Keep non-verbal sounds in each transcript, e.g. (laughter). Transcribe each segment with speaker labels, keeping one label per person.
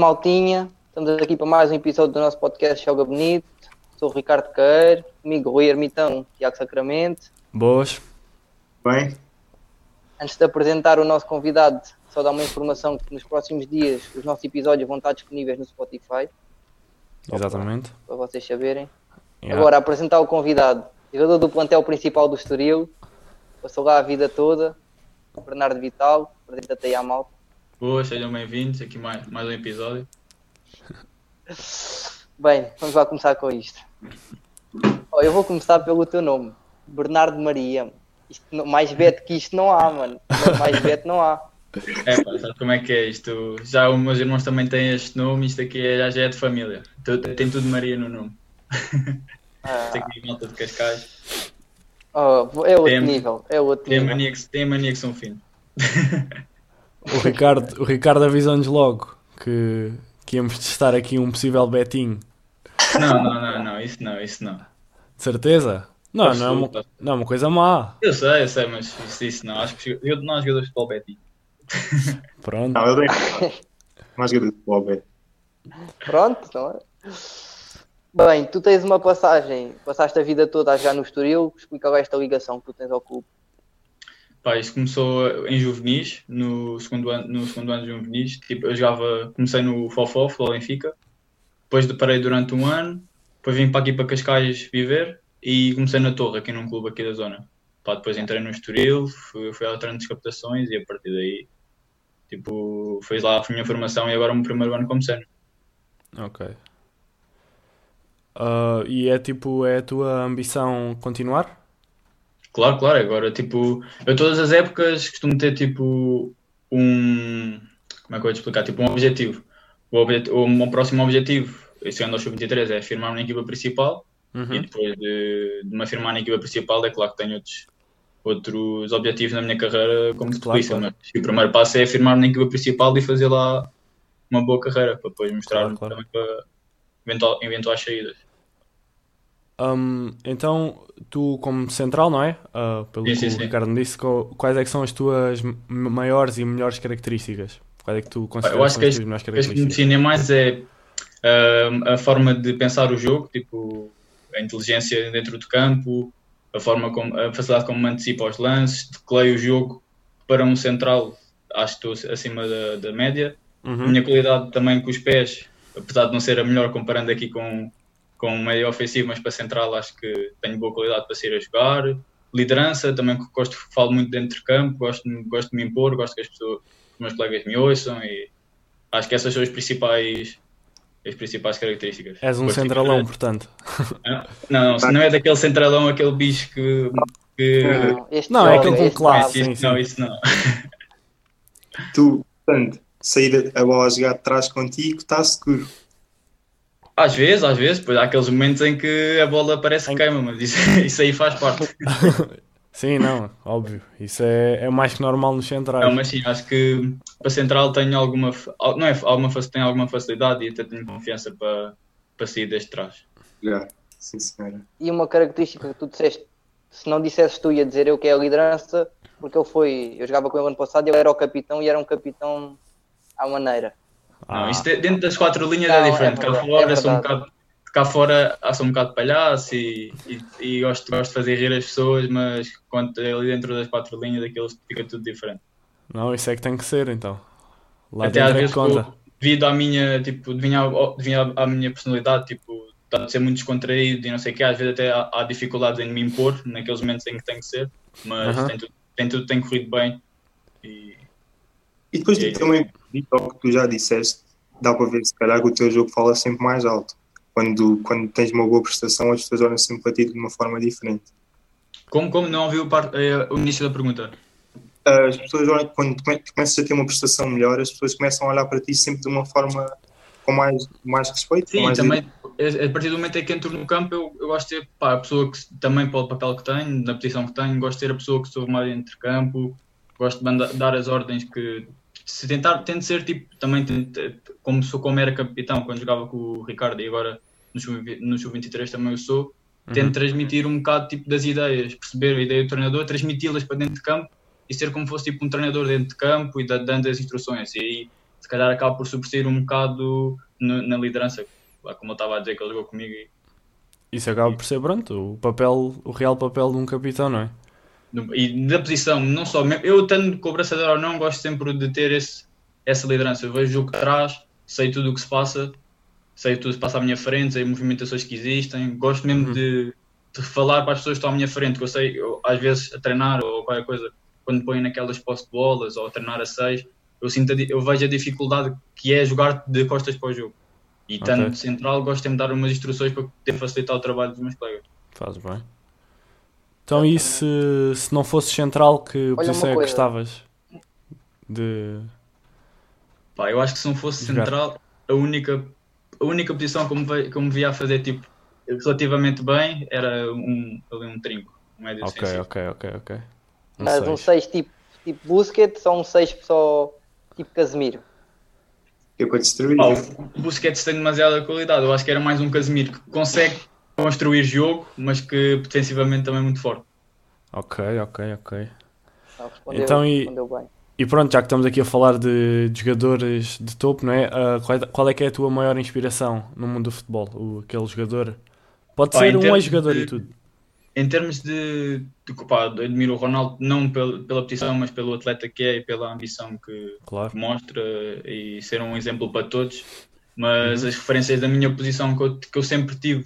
Speaker 1: maltinha, estamos aqui para mais um episódio do nosso podcast Joga Bonito. Sou o Ricardo Queiro, comigo Rui Ermitão, Tiago Sacramento.
Speaker 2: Boas.
Speaker 3: Bem,
Speaker 1: Antes de apresentar o nosso convidado, só dar uma informação que nos próximos dias os nossos episódios vão estar disponíveis no Spotify,
Speaker 2: Exatamente.
Speaker 1: para vocês saberem.
Speaker 2: Yeah.
Speaker 1: Agora, apresentar o convidado, jogador do plantel principal do Estoril, passou lá a vida toda, Bernardo Vital, apresenta-te aí à malta.
Speaker 4: Boas, sejam bem-vindos. Aqui mais, mais um episódio.
Speaker 1: Bem, vamos lá começar com isto. Ó, eu vou começar pelo teu nome, Bernardo Maria. Isto, mais beto que isto não há, mano. Mais beto não há.
Speaker 4: É, pá, sabe como é que é isto? Já os meus irmãos também têm este nome, isto aqui é, já, é de família. Tem tudo Maria no nome.
Speaker 1: Ah,
Speaker 4: Isto aqui é malta de Cascais.
Speaker 1: oh, é outro
Speaker 4: Tem-
Speaker 1: nível, é outro
Speaker 4: Tem
Speaker 1: nível.
Speaker 4: mania que, tem mania que são finos. (laughs)
Speaker 2: O Ricardo, o Ricardo avisou-nos logo que, que íamos testar aqui um possível betinho.
Speaker 4: Não, não, não, não, isso não, isso não.
Speaker 2: De certeza? Não, não é, uma, não é uma coisa má.
Speaker 4: Eu sei, eu sei, mas isso, isso não. Acho que eu, nós jogadores de futebol Betty. (laughs)
Speaker 2: Pronto.
Speaker 3: não, eu mais (laughs) jogador de futebol, velho.
Speaker 1: Pronto, não é? Bem, tu tens uma passagem, passaste a vida toda a jogar no Estoril, explica esta ligação que tu tens ao clube.
Speaker 4: Pá, isto começou em juvenis, no segundo ano, no segundo ano de juvenis. Tipo, eu jogava, comecei no Fofó, futebol Benfica. Depois de- parei durante um ano. Depois vim para aqui para Cascais viver e comecei na Torre, aqui num clube aqui da zona. Pá, depois entrei no Estoril, fui, fui ao treino de captações e a partir daí, tipo, foi lá a minha formação e agora o meu primeiro ano como.
Speaker 2: Ok. Ah, e é tipo, é a tua ambição continuar?
Speaker 4: Claro, claro, agora tipo, eu todas as épocas costumo ter tipo um, como é que eu vou te explicar, tipo um objetivo. O, obje- o meu próximo objetivo, esse ano ao sub-23, é firmar na equipa principal e
Speaker 2: Uhum.
Speaker 4: depois de, de me afirmar na equipa principal, é claro que tenho outros, outros objetivos na minha carreira como futebolista,
Speaker 2: claro.
Speaker 4: o primeiro passo é firmar na equipa principal e fazer lá uma boa carreira para depois mostrar
Speaker 2: Claro, claro.
Speaker 4: para eventual, eventuais saídas.
Speaker 2: Hum, então, tu como central, não é? Ah, pelo
Speaker 4: Sim,
Speaker 2: que
Speaker 4: sim,
Speaker 2: o
Speaker 4: sim.
Speaker 2: Ricardo disse, quais é que são as tuas maiores e melhores características? Quais é que tu consideras
Speaker 4: Eu acho que
Speaker 2: as melhores
Speaker 4: as que me
Speaker 2: características?
Speaker 4: definem mais é ah, a forma de pensar o jogo, tipo a inteligência dentro do campo, a forma como a facilidade como me antecipa os lances, decleio o jogo para um central, acho que estou acima da, da média. A
Speaker 2: Uhum.
Speaker 4: minha qualidade também com os pés, apesar de não ser a melhor comparando aqui com, com meio ofensivo, mas para central acho que tenho boa qualidade para sair a jogar. Liderança, também gosto, falo muito dentro de campo, gosto, de- gosto de me impor, gosto que as pessoas, os meus colegas me ouçam e acho que essas são as principais, as principais características.
Speaker 2: És um centralão, portanto.
Speaker 4: Não, não, não é daquele centralão, aquele bicho que. que...
Speaker 1: Não,
Speaker 2: Não, é aquele com classe. sim,
Speaker 4: isso, não,
Speaker 2: sim.
Speaker 4: isso não.
Speaker 3: Tu, portanto, sair a bola a jogar de trás contigo, está seguro.
Speaker 4: Às vezes, às vezes, pois há aqueles momentos em que a bola parece que queima, mas isso, (laughs) isso aí faz parte. (laughs)
Speaker 2: Sim, não, óbvio. Isso é, é mais que normal nos centrais.
Speaker 4: Não, mas sim, acho que para central tenho alguma, não é, alguma, tenho alguma facilidade e até tenho confiança para, para sair desde trás.
Speaker 3: Já. Sim, senhora.
Speaker 1: E uma característica que tu disseste, se não dissesses tu, ia dizer eu que é a liderança, porque ele foi, eu jogava com ele ano passado e ele era o capitão e era um capitão à maneira.
Speaker 2: Ah,
Speaker 4: Não, isto é- dentro das quatro linhas
Speaker 1: Não,
Speaker 4: é
Speaker 1: é
Speaker 4: diferente. cá
Speaker 1: verdade,
Speaker 4: fora
Speaker 1: é
Speaker 4: sou um bocado. Cá fora sou um bocado palhaço e, e, e gosto, gosto de fazer rir as pessoas, mas quando é ali dentro das quatro linhas aquilo fica tudo diferente.
Speaker 2: Não, isso é que tem que ser, então. Lá
Speaker 4: Até às
Speaker 2: é
Speaker 4: vezes,
Speaker 2: conta.
Speaker 4: co- devido à minha, tipo, devido à, à minha personalidade, tipo, tá de ser muito descontraído e não sei o que, às vezes até há, há dificuldades em me impor naqueles momentos em que tem que ser, mas
Speaker 2: Aham.
Speaker 4: tem, tudo, tem tudo tem corrido bem. E,
Speaker 3: E depois
Speaker 4: E
Speaker 3: também, ao que tu já disseste, dá para ver se calhar que o teu jogo fala sempre mais alto. Quando, quando tens uma boa prestação, as pessoas olham sempre para ti de uma forma diferente.
Speaker 4: como, como não ouviu o, eh, o início da pergunta?
Speaker 3: As pessoas olham, quando começas a ter uma prestação melhor, as pessoas começam a olhar para ti sempre de uma forma com mais, mais respeito.
Speaker 4: Sim,
Speaker 3: mais
Speaker 4: também, a a partir do momento em que entro no campo, eu, eu gosto de ter pá, a pessoa que, também para o papel que tenho, na posição que tenho, gosto de ter a pessoa que soube mais entre campo, gosto de dar as ordens que. Se tentar, tento ser tipo, também tento- como sou como era capitão quando jogava com o Ricardo e agora no Sub- no Sub-23 também eu sou, tento transmitir um bocado tipo, das ideias, perceber a ideia do treinador, transmiti-las para dentro de campo e ser como fosse tipo um treinador dentro de campo e da- dando as instruções. E aí se calhar acaba por sobressair um bocado no- na liderança, como eu estava a dizer que ele jogou comigo. e-
Speaker 2: Isso acaba por ser pronto, o papel, o real papel de um capitão, não é?
Speaker 4: E da posição, não só. Eu, estando com o braçadeiro ou não, gosto sempre de ter esse, essa liderança. Eu vejo o que traz, sei tudo o que se passa, sei tudo o que se passa à minha frente, sei movimentações que existem. Gosto mesmo
Speaker 2: Uhum.
Speaker 4: de, de falar para as pessoas que estão à minha frente, que eu sei, eu, às vezes, a treinar ou qualquer coisa, quando põem naquelas posse de bolas ou a treinar a seis, eu, sinto a eu vejo a dificuldade que é jogar de costas para o jogo. E tanto central, gosto de me dar umas instruções para poder facilitar o trabalho dos meus colegas.
Speaker 2: Faz bem. Então, e se, se não fosse central, que posição é que
Speaker 1: coisa.
Speaker 2: gostavas? De.
Speaker 4: Pá, eu acho que se não fosse
Speaker 2: Jogar.
Speaker 4: central, a única, a única posição que eu me, que eu me via a fazer tipo, relativamente bem era um, ali um trinco, um médio
Speaker 2: Ok,
Speaker 4: defensivo.
Speaker 2: ok, ok, ok. Um
Speaker 1: Mas um
Speaker 2: seis.
Speaker 1: 6 tipo, tipo Busquets ou um 6 só tipo Casemiro?
Speaker 3: Que para destruir.
Speaker 4: Pá, o Busquets tem demasiada qualidade, eu acho que era mais um Casemiro que consegue construir jogo, mas que defensivamente também é muito forte.
Speaker 2: Ok, ok, ok.
Speaker 1: Não, respondeu,
Speaker 2: Então, e-. E pronto, já que estamos aqui a falar de, de jogadores de topo, não é? Ah, qual é? qual é que é a tua maior inspiração no mundo do futebol? O, aquele jogador? Pode ser
Speaker 4: em
Speaker 2: um ex-jogador e tudo.
Speaker 4: Em termos de, de pá, admiro o Ronaldo não pela, pela posição, mas pelo atleta que é e pela ambição que,
Speaker 2: Claro.
Speaker 4: que mostra e ser um exemplo para todos. Mas as referências da minha posição que eu, que eu sempre tive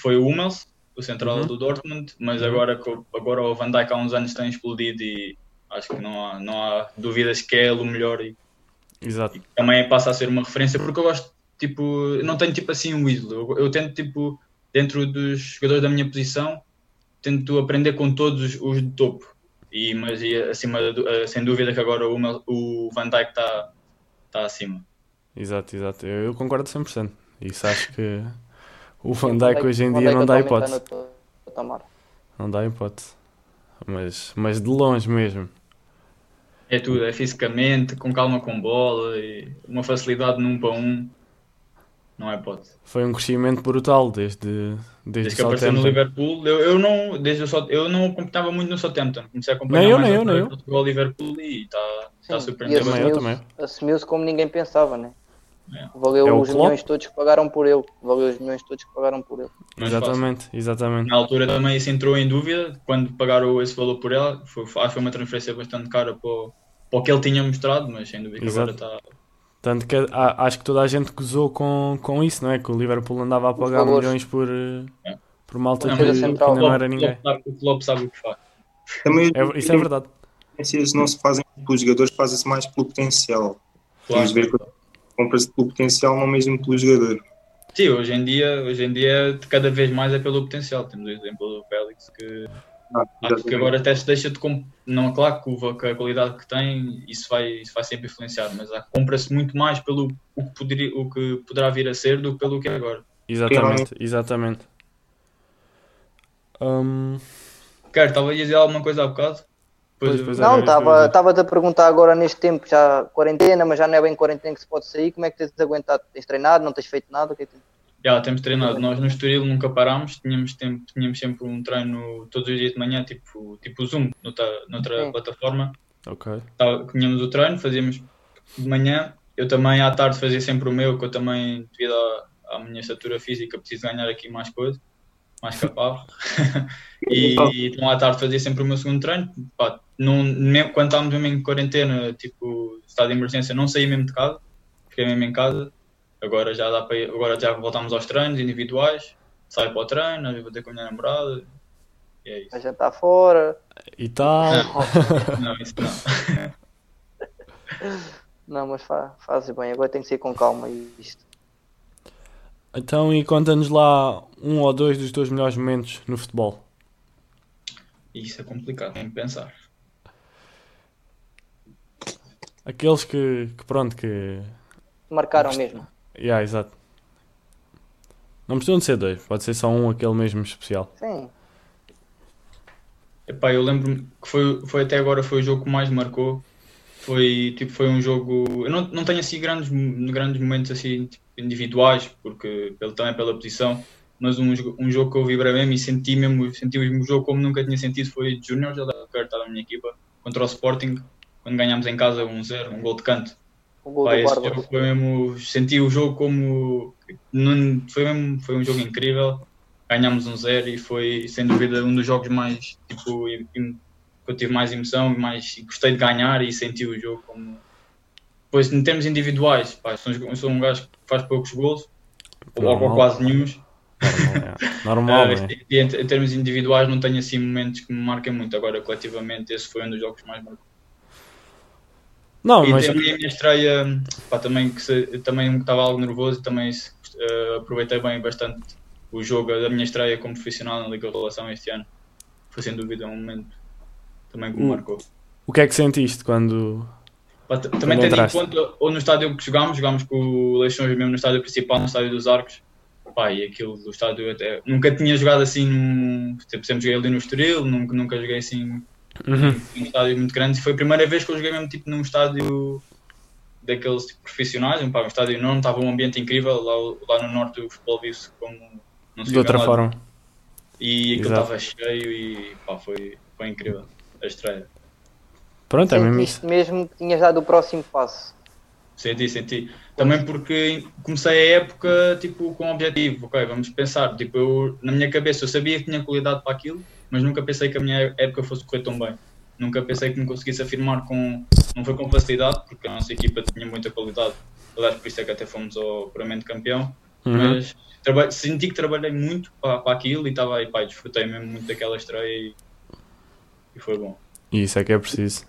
Speaker 4: foi o Hummels, o central
Speaker 2: Uhum.
Speaker 4: do Dortmund, mas
Speaker 2: Uhum.
Speaker 4: agora, agora o Van Dijk há uns anos tem explodido e acho que não há, não há dúvidas que é ele o melhor e,
Speaker 2: Exato.
Speaker 4: e também passa a ser uma referência porque eu gosto, tipo, não tenho tipo assim um ídolo, eu, eu tento tipo, dentro dos jogadores da minha posição, tento aprender com todos os, os de topo. E, mas e, acima, eh, sem dúvida que agora o, o Van Dijk está tá acima.
Speaker 2: Exato, exato. Eu, eu concordo 100%. Isso acho que o Van Dijk hoje em dia não dá
Speaker 1: atualmente
Speaker 2: hipótese.
Speaker 1: patamar.
Speaker 2: Não dá hipótese. Mas, mas de longe mesmo.
Speaker 4: É tudo, é fisicamente, com calma com bola, e uma facilidade num para um. Não é hipótese.
Speaker 2: Foi um crescimento brutal desde, desde,
Speaker 4: Desde que apareceu no. Liverpool, eu, eu não, desde o eu não acompanhava muito no Southampton. Comecei a acompanhar
Speaker 2: Nem eu,
Speaker 4: mais
Speaker 2: nem eu, nem
Speaker 4: chegou ao Liverpool e está tá
Speaker 2: eu,
Speaker 1: assumiu-se-
Speaker 2: também
Speaker 1: Assumiu-se como ninguém pensava, né?
Speaker 4: É.
Speaker 1: Valeu
Speaker 2: É
Speaker 1: os
Speaker 2: Klopp?
Speaker 1: milhões todos que pagaram por ele. Valeu os milhões todos que pagaram por ele.
Speaker 4: É fácil.
Speaker 2: Exatamente, exatamente.
Speaker 4: Na altura também isso entrou em dúvida quando pagaram esse valor por ela. Foi, acho que foi uma transferência bastante cara para o, para o que ele tinha mostrado, mas sem dúvida que agora está.
Speaker 2: Tanto que a- acho que toda a gente gozou com, com isso, não é? Que o Liverpool andava a pagar milhões por,
Speaker 4: É.
Speaker 2: por malta
Speaker 4: Não,
Speaker 2: que,
Speaker 1: mas
Speaker 2: que
Speaker 1: central-
Speaker 2: não era ninguém.
Speaker 4: O Klopp, sabe o que faz.
Speaker 3: Também
Speaker 2: É- isso é verdade.
Speaker 3: não se fazem pelos jogadores, fazem-se mais pelo potencial. Vamos ver que compra-se pelo potencial, não mesmo pelo jogador.
Speaker 4: Sim, hoje em dia, hoje em dia cada vez mais é pelo potencial. Temos o exemplo do Félix que
Speaker 3: Ah,
Speaker 4: acho que agora até se deixa de comp... não claro que o- a qualidade que tem isso vai, isso vai sempre influenciar, mas compra-se muito mais pelo o que, poderia, o que poderá vir a ser do que pelo que é agora.
Speaker 2: Exatamente, exatamente. Hum,
Speaker 4: Quero, estava a dizer alguma coisa há bocado?
Speaker 2: Pois, pois.
Speaker 1: Não, estava-te a perguntar agora neste tempo, já quarentena, mas já não é bem quarentena que se pode sair. Como é que tens aguentado? Tens treinado? Não tens feito nada? O que é que tens-
Speaker 4: Já, temos treinado. Nós no Estoril nunca parámos, tínhamos, tempo, tínhamos sempre um treino todos os dias de manhã, tipo, tipo Zoom, noutra, noutra
Speaker 1: Sim.
Speaker 4: plataforma.
Speaker 2: Ok.
Speaker 4: Tava- Tínhamos o treino, fazíamos de manhã. Eu também à tarde fazia sempre o meu, que eu também, devido à, à minha estatura física, preciso ganhar aqui mais coisa, mais capaz. (laughs) e então à tarde fazia sempre o meu segundo treino. Pá, não, quando estávamos mesmo em quarentena, tipo, estado de emergência, não saí mesmo de casa, fiquei mesmo em casa. Agora já dá para ir- agora já voltamos aos treinos individuais, saio para o treino, às vezes vou ter com a minha namorada. E é isso.
Speaker 1: Já está fora.
Speaker 2: E tal.
Speaker 4: Não, (laughs) isso não. (laughs)
Speaker 1: Não, mas fa fazes bem. Agora tem que ser com calma isto.
Speaker 2: Então, e conta-nos lá um ou dois dos teus melhores momentos no futebol.
Speaker 4: Isso é complicado, tem que pensar.
Speaker 2: Aqueles que, que pronto, que.
Speaker 1: Marcaram mesmo.
Speaker 2: Yeah, exato. Não precisam de ser dois, pode ser só um, aquele mesmo especial.
Speaker 1: Sim.
Speaker 4: Epá, eu lembro-me que foi, foi até agora foi o jogo que mais marcou. Foi tipo foi um jogo. Eu não, não tenho assim grandes, grandes momentos assim tipo, individuais, porque pelo, também pela posição, mas um, jogo- um jogo que eu vibrei mesmo e senti mesmo, senti o mesmo jogo como nunca tinha sentido foi de já estava na minha equipa, contra o Sporting, quando ganhámos em casa 1-0, um gol de canto.
Speaker 1: O gol
Speaker 4: Pá, esse jogo foi mesmo. Senti o jogo como. não- foi, mesmo, foi um jogo incrível. Ganhámos um zero e foi, sem dúvida, um dos jogos mais. Tipo, que eu tive mais emoção e mais e gostei de ganhar e senti o jogo como. Pois, em termos individuais, pá, sou, um- sou um gajo que faz poucos gols, ou, quase nenhum.
Speaker 2: Normal, é. Normal, é.
Speaker 4: e em, em termos individuais, não tenho assim momentos que me marquem muito. Agora, coletivamente, esse foi um dos jogos mais marcantes.
Speaker 2: Não,
Speaker 4: E
Speaker 2: mas
Speaker 4: também a minha estreia, pá, também que se- também estava algo nervoso e também eh, aproveitei bem bastante o jogo da minha estreia como profissional na Liga de Relação este ano. Foi sem dúvida um momento também que me
Speaker 2: Hum.
Speaker 4: marcou.
Speaker 2: o que é que sentiste quando.
Speaker 4: Pá, também tendo em conta, ou no estádio que jogámos, jogámos com o Leixões mesmo no estádio principal, no estádio dos Arcos. Pá, e aquilo do estádio até. Nunca tinha jogado assim num. Tipo, sempre joguei ali no Estoril, nunca, nunca joguei assim
Speaker 2: Uhum.
Speaker 4: num estádio muito grande. E foi a primeira vez que eu joguei mesmo tipo num estádio daqueles tipo, profissionais, um, pá, um estádio enorme, estava um ambiente incrível. Lá, lá no norte o futebol vive-se como não se
Speaker 2: De outra forma.
Speaker 4: E aquilo estava cheio e pá, foi, foi incrível a estreia.
Speaker 2: Pronto, é mesmo isso.
Speaker 1: Mesmo que tinhas dado o próximo passo.
Speaker 4: Senti, senti. Também porque comecei a época tipo, com um objetivo, ok, vamos pensar. Tipo, eu, na minha cabeça eu sabia que tinha qualidade para aquilo, mas nunca pensei que a minha época fosse correr tão bem. Nunca pensei que me conseguisse afirmar com. Não foi com facilidade, porque a nossa equipa tinha muita qualidade. Aliás, por isso é que até fomos ao puramente campeão.
Speaker 2: Uhum.
Speaker 4: Mas traba- senti que trabalhei muito para, para aquilo e estava aí, pá, desfrutei mesmo muito daquela estreia e, e foi bom.
Speaker 2: E isso é que é preciso.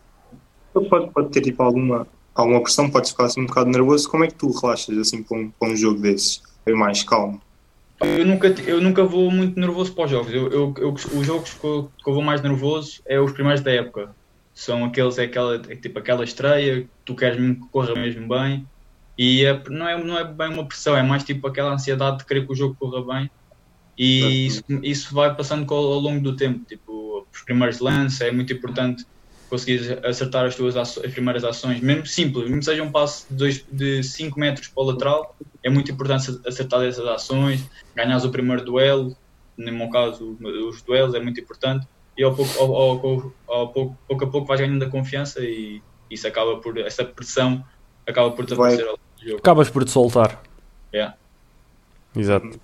Speaker 3: Pode, pode ter tipo alguma, alguma pressão, podes ficar assim um bocado nervoso. Como é que tu relaxas assim para um, para um jogo desses? É mais calmo.
Speaker 4: Eu nunca, eu nunca vou muito nervoso para os jogos. Eu, eu, eu- os jogos que eu, que eu vou mais nervoso é os primeiros da época. São aqueles, é aquela, é tipo aquela estreia, que tu queres mesmo que corra mesmo bem. E é- não, é, não é bem uma pressão, é mais tipo aquela ansiedade de querer que o jogo corra bem. E isso, isso vai passando com- ao longo do tempo. Tipo, os primeiros lances, é muito importante conseguir acertar as tuas aço- as primeiras ações, mesmo simples, mesmo que seja um passo de, dois, de 5 metros para o lateral, é muito importante acertar essas ações, ganhares o primeiro duelo, no meu caso, os duelos é muito importante, e ao pouco, ao, ao- ao pouco, pouco a pouco vais ganhando a confiança e isso acaba por, essa pressão acaba por te ao longo do jogo.
Speaker 2: Acabas por te soltar.
Speaker 4: Yeah.
Speaker 2: Exato.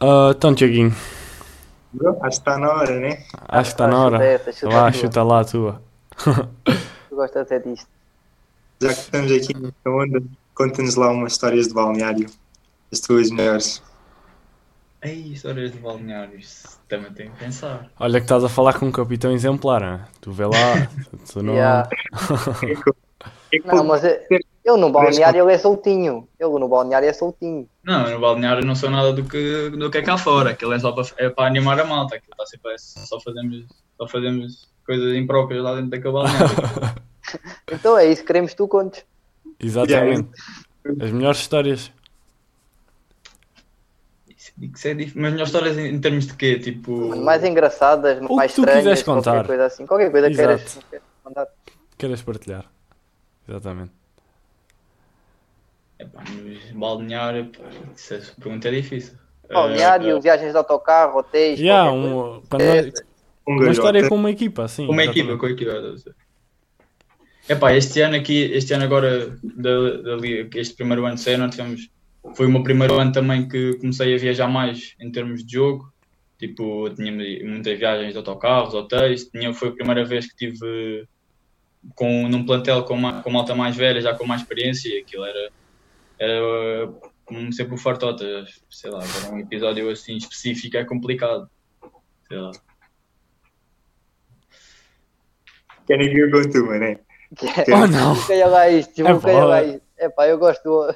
Speaker 2: Ah, então, Tiaguinho,
Speaker 3: Acho que está na hora, né?
Speaker 2: acho que está na hora.
Speaker 1: chuta chuta
Speaker 2: Lá,
Speaker 1: a tua. (laughs)
Speaker 2: chuta lá a tua.
Speaker 1: Tu gostas até disto.
Speaker 3: Já que estamos aqui na onda, conta-nos lá umas histórias de balneário. As tuas melhores.
Speaker 4: Ei, histórias de balneários, também tenho que pensar.
Speaker 2: Olha que estás a falar com um capitão exemplar, hein? tu vê lá. (laughs) Tu não...
Speaker 1: Yeah. (laughs)
Speaker 3: É é
Speaker 1: Não, mas eu, eu no balneário ele é soltinho. Ele no balneário é soltinho.
Speaker 4: Não, no balneário não sou nada do que, do que é cá fora, aquilo é só para, é animar a malta, aquilo está sempre, só fazemos, só fazemos coisas impróprias lá dentro daquele balneário. (laughs)
Speaker 1: Então é isso, queremos que tu contes.
Speaker 2: Exatamente. As melhores histórias.
Speaker 4: Isso- é dif- Mas melhores histórias em, em termos de quê? Tipo.
Speaker 1: Mais engraçadas,
Speaker 2: que
Speaker 1: mais
Speaker 2: tu
Speaker 1: estranhas,
Speaker 2: quiseres contar.
Speaker 1: qualquer coisa assim. Qualquer coisa que
Speaker 2: Exato.
Speaker 1: queiras queiras.
Speaker 2: Queres partilhar? Exatamente.
Speaker 4: Epá, balneário, pá, essa pergunta é difícil.
Speaker 1: Balneário,
Speaker 4: Eh,
Speaker 1: viagens de autocarro, hotéis.
Speaker 2: Yeah, um,
Speaker 1: É,
Speaker 3: Um
Speaker 2: uma história com uma equipa, sim.
Speaker 4: Uma equipa, com a equipa. Epá, este ano aqui, este ano agora, da, este primeiro ano de nós tivemos, foi o meu primeiro ano também que comecei a viajar mais em termos de jogo. Tipo, tinha muitas viagens de autocarros, hotéis. Tinha, foi a primeira vez que tive com, num plantel com, uma, com malta mais velha, já com mais experiência. E aquilo era, era como sempre o fartota. Sei lá, agora um episódio assim específico é complicado. Sei lá.
Speaker 3: Querem que eu conte uma, né?
Speaker 1: que-
Speaker 2: Oh não!
Speaker 1: Desbloqueia lá isto,
Speaker 2: É
Speaker 1: desbloqueia
Speaker 2: pá.
Speaker 1: lá isto. É pá, eu gosto do...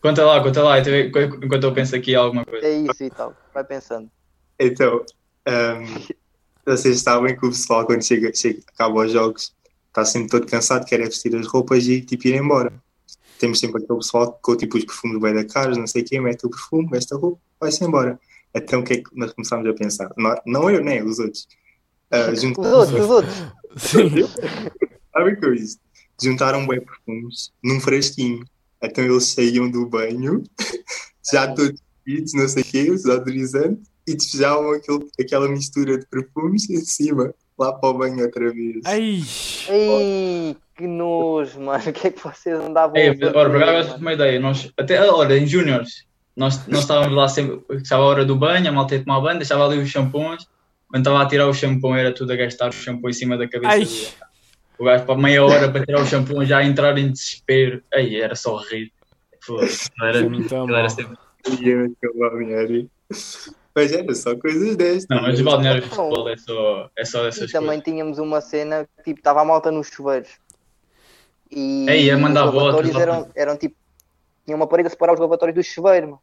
Speaker 4: Conta lá, conta lá, enquanto eu penso aqui alguma coisa.
Speaker 1: É isso e tal. Vai pensando.
Speaker 3: Então, ahm, vocês sabem que o pessoal, quando chega, chega, acaba os jogos, está sempre todo cansado, quer é vestir as roupas e tipo ir embora. Temos sempre aquele pessoal com tipo os perfumes bem da caros, não sei o quê, mete o perfume, veste a roupa, vai-se embora. Então o que é que nós começámos a pensar? Não, não eu, nem os outros. Ah,
Speaker 1: Os
Speaker 3: juntar-
Speaker 1: outros, os outros. (laughs)
Speaker 2: Sim.
Speaker 3: Sabe o que eu disse? Juntaram bem perfumes num frasquinho. Então eles saíam do banho, (laughs) já todos vestidos, não sei o quê, desodorizante, e despejavam aquele, aquela mistura de perfumes em cima. Lá para o banho outra vez.
Speaker 2: Ai!
Speaker 1: Ei, que nojo, mano. O que é que vocês andavam
Speaker 4: Ei,
Speaker 1: a fazer,
Speaker 4: ora, por acaso,
Speaker 1: mano?
Speaker 4: uma ideia. Nós, até, olha, em Júniors, nós, nós estávamos lá sempre, estava a hora do banho, a malta ia tomar banho, deixava ali os shampoos. Quando estava a tirar o shampoo, era tudo a gastar o shampoo em cima da cabeça.
Speaker 2: Ai!
Speaker 4: O gajo para meia hora para tirar o shampoo já a entrar em desespero. Aí era só rir. Foda-se, Era, era sempre...
Speaker 3: Mas era só coisas destas.
Speaker 4: Não, mas o balneário de futebol é só, é só
Speaker 1: E
Speaker 4: dessas
Speaker 1: também
Speaker 4: coisas.
Speaker 1: tínhamos uma cena que tipo, estava a malta nos chuveiros. E
Speaker 4: Ei, a mandar
Speaker 1: os lavatórios eram, eram tipo. Tinha uma parede a separar os lavatórios do chuveiro. mano.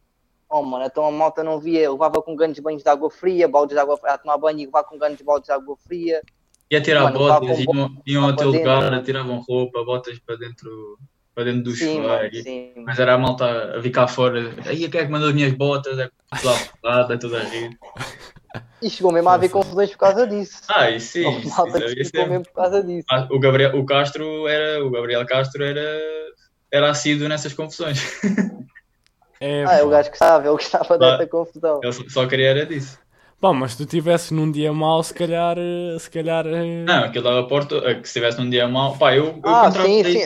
Speaker 1: Oh mano, então a malta não via, levava com grandes banhos de água fria, baldes de água fria, a tomar banho e levar com grandes baldes de água fria.
Speaker 4: Ia tirar
Speaker 1: Mano,
Speaker 4: botas, iam, iam ao teu lugar, tiravam roupa, botas para dentro, para dentro do
Speaker 1: Sim,
Speaker 4: chuveiro.
Speaker 1: mano, sim. mano.
Speaker 4: Mas era a malta a vir cá fora. Aí quem é que mandou as minhas botas? É está tudo a rir.
Speaker 1: E chegou mesmo a haver confusões por causa disso.
Speaker 4: Ah, isso sim. Isso
Speaker 1: malta que ficou
Speaker 4: sempre.
Speaker 1: mesmo por causa disso.
Speaker 4: Ah, O Gabriel, o Castro era, o Gabriel Castro era, era assíduo nessas confusões. (laughs)
Speaker 2: É,
Speaker 1: Ah, eu
Speaker 2: pá.
Speaker 1: gostava, gostava, eu gostava
Speaker 4: Ah.
Speaker 1: dessa confusão.
Speaker 4: Ele só- só queria era disso.
Speaker 2: Bom, mas se tu tivesses num dia mau, se calhar. eh, Se calhar eh,
Speaker 4: Não, aquilo dava porta, eh, que se estivesse num dia mau, pá, eu, eu
Speaker 1: Ah, sim, sim.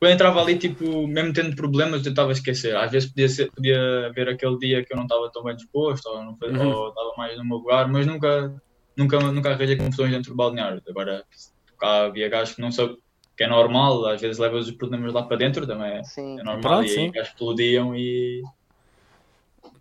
Speaker 4: Quando entrava ali, tipo, mesmo tendo problemas, eu tentava esquecer. Às vezes podia, ser, podia haver aquele dia que eu não estava tão bem disposto, ou, não,
Speaker 2: Uhum.
Speaker 4: ou estava mais no meu lugar, mas nunca, nunca, nunca arranjei confusões dentro do balneário. Agora, cá havia gajos que não sabe que é normal, às vezes levas os problemas lá para dentro, também é,
Speaker 1: Sim.
Speaker 4: é normal,
Speaker 2: Pronto,
Speaker 4: e
Speaker 2: sim.
Speaker 4: explodiam e...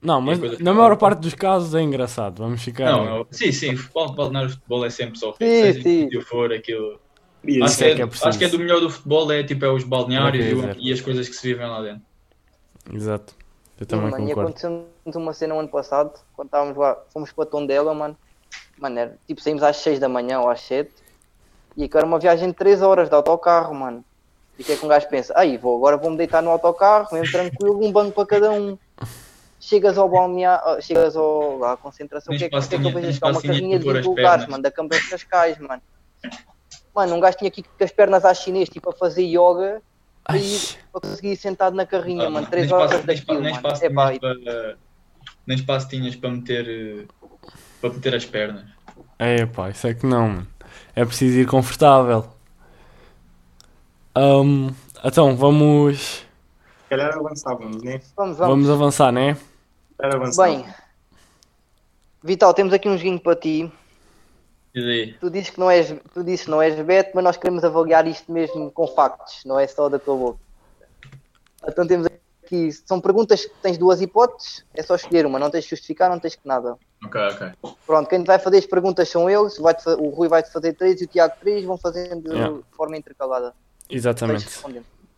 Speaker 2: Não, mas
Speaker 4: É
Speaker 2: na
Speaker 4: eu-
Speaker 2: maior parte dos casos é engraçado. Vamos ficar.
Speaker 4: Não, eu- sim, sim, futebol, balneário, futebol é sempre só
Speaker 1: Sim,
Speaker 4: seja
Speaker 1: sim.
Speaker 4: que sítio for, aquilo...
Speaker 3: Queria
Speaker 4: Acho
Speaker 2: Isso
Speaker 4: que,
Speaker 2: é
Speaker 4: é,
Speaker 2: que é
Speaker 4: acho que é do melhor do futebol, é tipo é os balneários
Speaker 2: que eu
Speaker 4: e, e as coisas que se vivem lá dentro.
Speaker 2: Exato. Eu também
Speaker 1: mano, e
Speaker 2: concordo.
Speaker 1: aconteceu-nos uma cena no ano passado, quando estávamos lá, fomos para Tondela, mano. Mano, era, tipo, saímos às 6 da manhã ou às 7. E aquilo era uma viagem de 3 horas de autocarro, mano. E o que é que um gajo pensa? Aí, vou, agora vou-me deitar no autocarro, mesmo tranquilo, um banco para cada um. Chegas ao balneário, chegas ao, lá, à concentração, o que é que, que, é que eu vejo? Uma carrinha
Speaker 4: para
Speaker 1: de
Speaker 4: pôr
Speaker 1: 20
Speaker 4: as
Speaker 1: lugares, mano, da Câmara de Cascais, mano. Mano, um gajo tinha aqui com as pernas à chinês, tipo, a fazer yoga,
Speaker 2: Ai,
Speaker 1: para conseguir ir sentado na carrinha,
Speaker 4: Ah,
Speaker 1: mano.
Speaker 4: nem
Speaker 1: 3
Speaker 4: espaço-
Speaker 1: horas
Speaker 4: nem
Speaker 1: daquilo,
Speaker 4: espaço- nem
Speaker 1: mano.
Speaker 4: espaço
Speaker 1: É
Speaker 4: para- Nem espaço tinhas para meter eh, para meter as pernas.
Speaker 2: É pá, isso é que não, mano. É preciso ir confortável. Ahm, então, vamos,
Speaker 3: Se calhar avançávamos, né?
Speaker 1: vamos, vamos.
Speaker 2: vamos avançar, né?
Speaker 1: Bem, Vital, temos aqui um joguinho para ti. Tu dizes que não és, tu dizes que não és Beto, mas nós queremos avaliar isto mesmo com factos, não é só da tua boca. Então temos aqui, são perguntas que tens duas hipóteses, é só escolher uma, não tens de justificar, não tens que nada.
Speaker 4: Ok, ok.
Speaker 1: Pronto, quem te vai fazer as perguntas são eles, vai o Rui vai-te fazer três e o Tiago três, vão fazendo
Speaker 2: Yeah.
Speaker 1: de forma intercalada.
Speaker 2: Exatamente.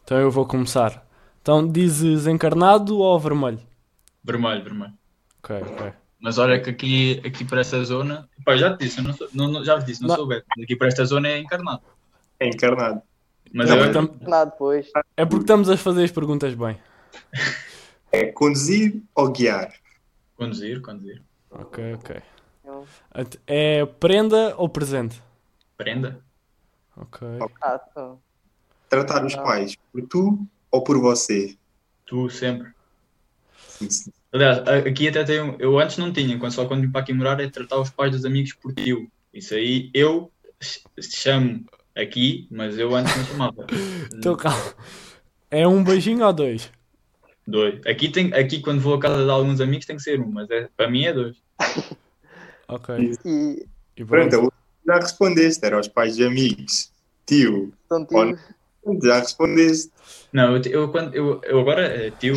Speaker 2: Então eu vou começar. Então dizes encarnado ou vermelho?
Speaker 4: Vermelho, vermelho.
Speaker 2: Ok, ok.
Speaker 4: Mas olha que aqui, aqui para esta zona. Pá, já te disse, não sou, não, não- já vos disse, não,
Speaker 2: Não.
Speaker 4: sou Beto. Aqui para esta zona é encarnado.
Speaker 3: É encarnado.
Speaker 4: Mas
Speaker 2: É porque, tam-
Speaker 1: Nada depois.
Speaker 2: é porque estamos a fazer as perguntas bem.
Speaker 3: É conduzir ou guiar?
Speaker 4: conduzir, conduzir.
Speaker 2: Ok, ok. É prenda ou presente?
Speaker 4: Prenda.
Speaker 2: Ok.
Speaker 1: Ah.
Speaker 3: Tratar os pais por tu ou por você?
Speaker 4: Tu sempre. Aliás, aqui até tem um, Eu antes não tinha, quando, só quando vim para aqui morar é tratar os pais dos amigos por tio. Isso aí eu ch- chamo aqui, mas eu antes não chamava. (laughs)
Speaker 2: Então calma. É um beijinho ou dois?
Speaker 4: Dois. Aqui, tem, aqui quando vou à casa de alguns amigos tem que ser um, mas é, para mim é dois. (laughs)
Speaker 2: Ok.
Speaker 1: E
Speaker 2: E
Speaker 3: Pronto, já respondeste, era aos pais de amigos. Tio,
Speaker 1: são
Speaker 3: Olha.
Speaker 1: tios.
Speaker 3: já respondeste.
Speaker 4: Não, eu, eu, quando, eu, eu agora é tio,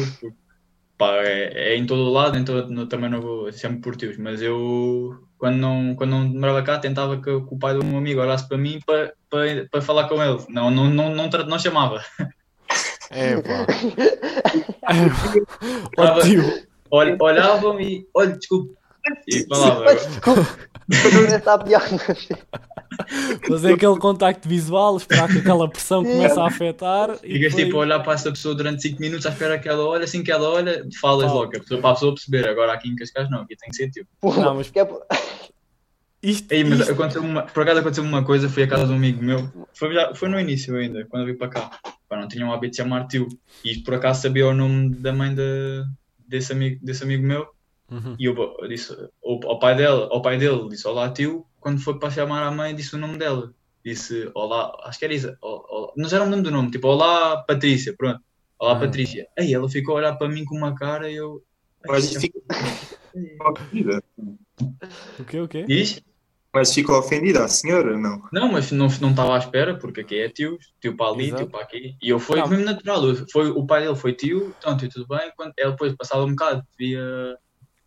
Speaker 4: pá, é, é em todo o lado, então não- também não vou sempre por tios, mas eu quando não, quando não morava cá tentava que, que o pai do meu amigo olhasse para mim para, para, para falar com ele. Não, não, não, não, não chamava.
Speaker 2: É pá. (laughs) Ó tio.
Speaker 4: Olha, Olhava-me e, olha, desculpe. E falava.
Speaker 2: Fazer aquele contacto visual, esperar que aquela pressão comece a afetar e
Speaker 4: Ficas tipo a
Speaker 2: depois...
Speaker 4: olhar para essa pessoa durante 5 minutos à espera que ela olhe, assim que ela olha, falas
Speaker 2: Fala.
Speaker 4: logo, a pessoa, para a pessoa perceber. Agora aqui em Cascais não, aqui tem que ser tio.
Speaker 2: Não, mas
Speaker 1: é
Speaker 2: isto,
Speaker 4: Ei, mas
Speaker 2: isto-
Speaker 4: aconteceu uma, por acaso aconteceu uma coisa, fui à casa de um amigo meu, foi, já, foi no início ainda, quando eu vim para cá. Pá, não tinha um hábito de chamar tio. E por acaso sabia o nome da mãe de, desse, amigo, desse amigo meu.
Speaker 2: Uhum.
Speaker 4: E eu, eu disse ao, ao pai dela, ao pai dele, disse olá tio, quando foi para chamar a mãe, disse o nome dela. Disse olá, acho que era isso, não era o nome do nome, tipo olá Patrícia, pronto. Olá
Speaker 2: Ah.
Speaker 4: Patrícia. Aí ela ficou a olhar para mim com uma cara e eu.
Speaker 3: Mas fico ofendida.
Speaker 2: O quê, o quê?
Speaker 4: Diz?
Speaker 3: Mas ficou ofendida a senhora, não?
Speaker 4: Não, mas não não estava à espera, porque aqui é tio, tio para ali,
Speaker 2: Exato.
Speaker 4: tio para aqui. E eu fui mesmo natural. eu- Foi, o pai dele foi tio, então tio, tudo bem. Quando ela depois passava um bocado, via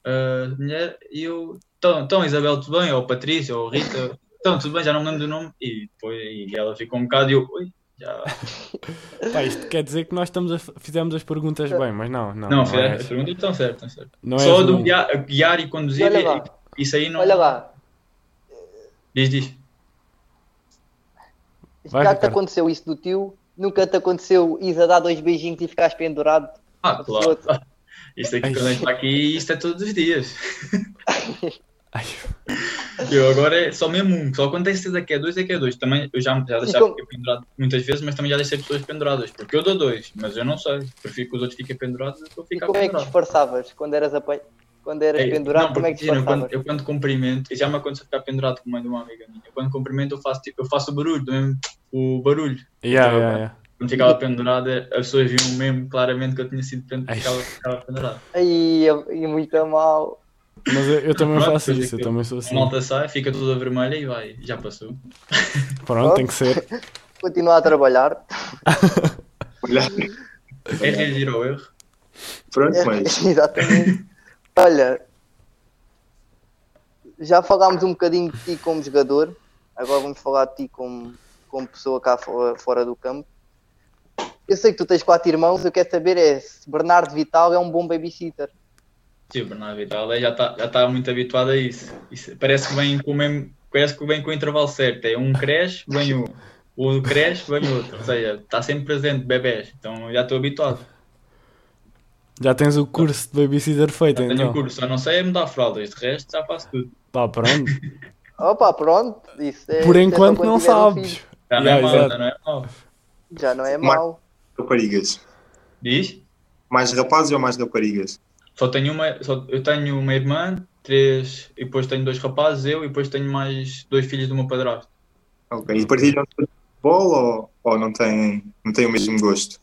Speaker 4: a mulher e eu. Então, então Isabel, tudo bem? Ou Patrícia, ou Rita, então tudo bem, já não me lembro do nome. E depois e ela ficou um bocado e eu, oi, já. (laughs)
Speaker 2: Pá, isto quer dizer que nós estamos a, fizemos as perguntas bem, mas não, não.
Speaker 4: Não,
Speaker 2: não és-
Speaker 4: as perguntas estão certas, estão certas.
Speaker 2: não
Speaker 4: Só do guiar, guiar e conduzir,
Speaker 1: Olha lá.
Speaker 4: e- isso aí não.
Speaker 1: Olha lá,
Speaker 4: Diz, diz.
Speaker 2: Vai,
Speaker 1: já te
Speaker 2: Ricardo.
Speaker 1: aconteceu isso do tio? Nunca te aconteceu ir a dar dois beijinhos e ficares pendurado?
Speaker 4: Ah, claro. (laughs) Isto aqui,
Speaker 2: Ai.
Speaker 4: quando a gente está aqui, isto é todos os dias.
Speaker 2: Ai, (laughs)
Speaker 4: Eu agora é só mesmo um, só quando tem certeza que é dois, é que é dois. Também eu já, já deixava ficar pendurado muitas vezes, mas também já deixei pessoas penduradas, porque eu dou dois, mas eu não sei. Prefiro que os outros fiquem pendurados do que eu
Speaker 1: E
Speaker 4: ficar
Speaker 1: como é que disfarçavas quando eras, apanho... quando eras
Speaker 4: Ei,
Speaker 1: pendurado?
Speaker 4: não,
Speaker 1: como é que
Speaker 4: imagina, quando, eu quando cumprimento, e já me aconteceu ficar pendurado com a mãe de uma amiga minha. Eu quando cumprimento, eu faço, tipo, eu faço o barulho, mesmo, o barulho.
Speaker 2: yeah,
Speaker 4: Então,
Speaker 2: yeah, yeah.
Speaker 4: Quando ficava pendurado, as pessoas viam mesmo claramente que eu tinha sido pendurado,
Speaker 2: Ai.
Speaker 4: ficava, ficava pendurado.
Speaker 1: Ai, e muito mal.
Speaker 2: Mas eu, eu também
Speaker 4: Pronto,
Speaker 2: faço isso, eu também sou
Speaker 4: A
Speaker 2: assim.
Speaker 4: malta sai, fica toda vermelha e vai, já passou.
Speaker 2: Pronto, tem que ser. (laughs)
Speaker 1: Continua a trabalhar.
Speaker 4: É reagir ao erro.
Speaker 3: pronto, mas (laughs)
Speaker 1: Exatamente. Olha, já falámos um bocadinho de ti como jogador, agora vamos falar de ti como, como pessoa cá fo- fora do campo. Eu sei que tu tens quatro irmãos, eu quero saber é se Bernardo Vital é um bom babysitter.
Speaker 4: Sim, o Bernardo Vital é, já está já tá muito habituado a isso. Isso Parece que vem com o mesmo, parece que vem com o intervalo certo. É um cresce, vem um. O cresce, vem outro. Ou seja, está sempre presente, bebés. Então já estou habituado.
Speaker 2: Já tens o curso de babysitter feito,
Speaker 4: Já tenho
Speaker 2: então.
Speaker 4: o curso, só não sei é mudar fraldas. De resto, já faço tudo.
Speaker 2: Pá, pronto. (laughs)
Speaker 1: Opa, pronto, isso é.
Speaker 2: Por
Speaker 1: isso é
Speaker 2: enquanto
Speaker 1: quando
Speaker 2: não
Speaker 1: um
Speaker 2: sabes.
Speaker 1: filho.
Speaker 4: Já não
Speaker 2: Yeah,
Speaker 4: é mau,
Speaker 2: exato.
Speaker 4: já não é mau.
Speaker 1: Já não é mau.
Speaker 3: Raparigas.
Speaker 4: Diz?
Speaker 3: Mais rapazes ou mais raparigas?
Speaker 4: Só tenho uma, só, eu tenho uma irmã, três, e depois tenho dois rapazes, eu, e depois tenho mais dois filhos do meu padrasto.
Speaker 3: Ok. E partilham de futebol ou, ou não, têm, não têm o mesmo gosto?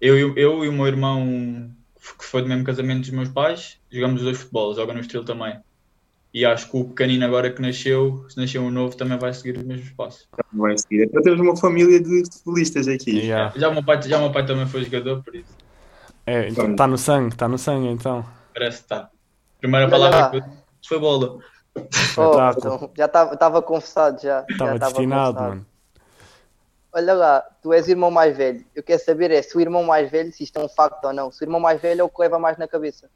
Speaker 4: Eu, e o- eu e o meu irmão, que foi do mesmo casamento dos meus pais, jogamos os dois futebol, joga no Estoril também. E acho que o pequenino agora que nasceu, se nasceu um novo, também vai seguir os mesmos passos.
Speaker 3: Vai seguir. Então temos uma família de futebolistas aqui.
Speaker 2: Yeah.
Speaker 4: Já, o meu pai, já o meu pai também foi jogador, por isso
Speaker 2: É, então está no sangue, está no sangue então.
Speaker 4: parece que está. Primeira palavra que eu disse foi bola. (laughs)
Speaker 1: Oh, então, já estava confessado já.
Speaker 2: Estava destinado,
Speaker 1: confessado.
Speaker 2: mano.
Speaker 1: Olha lá, tu és o irmão mais velho. Eu quero saber é se o irmão mais velho, se isto é um facto ou não. Se o irmão mais velho é o que leva mais na cabeça.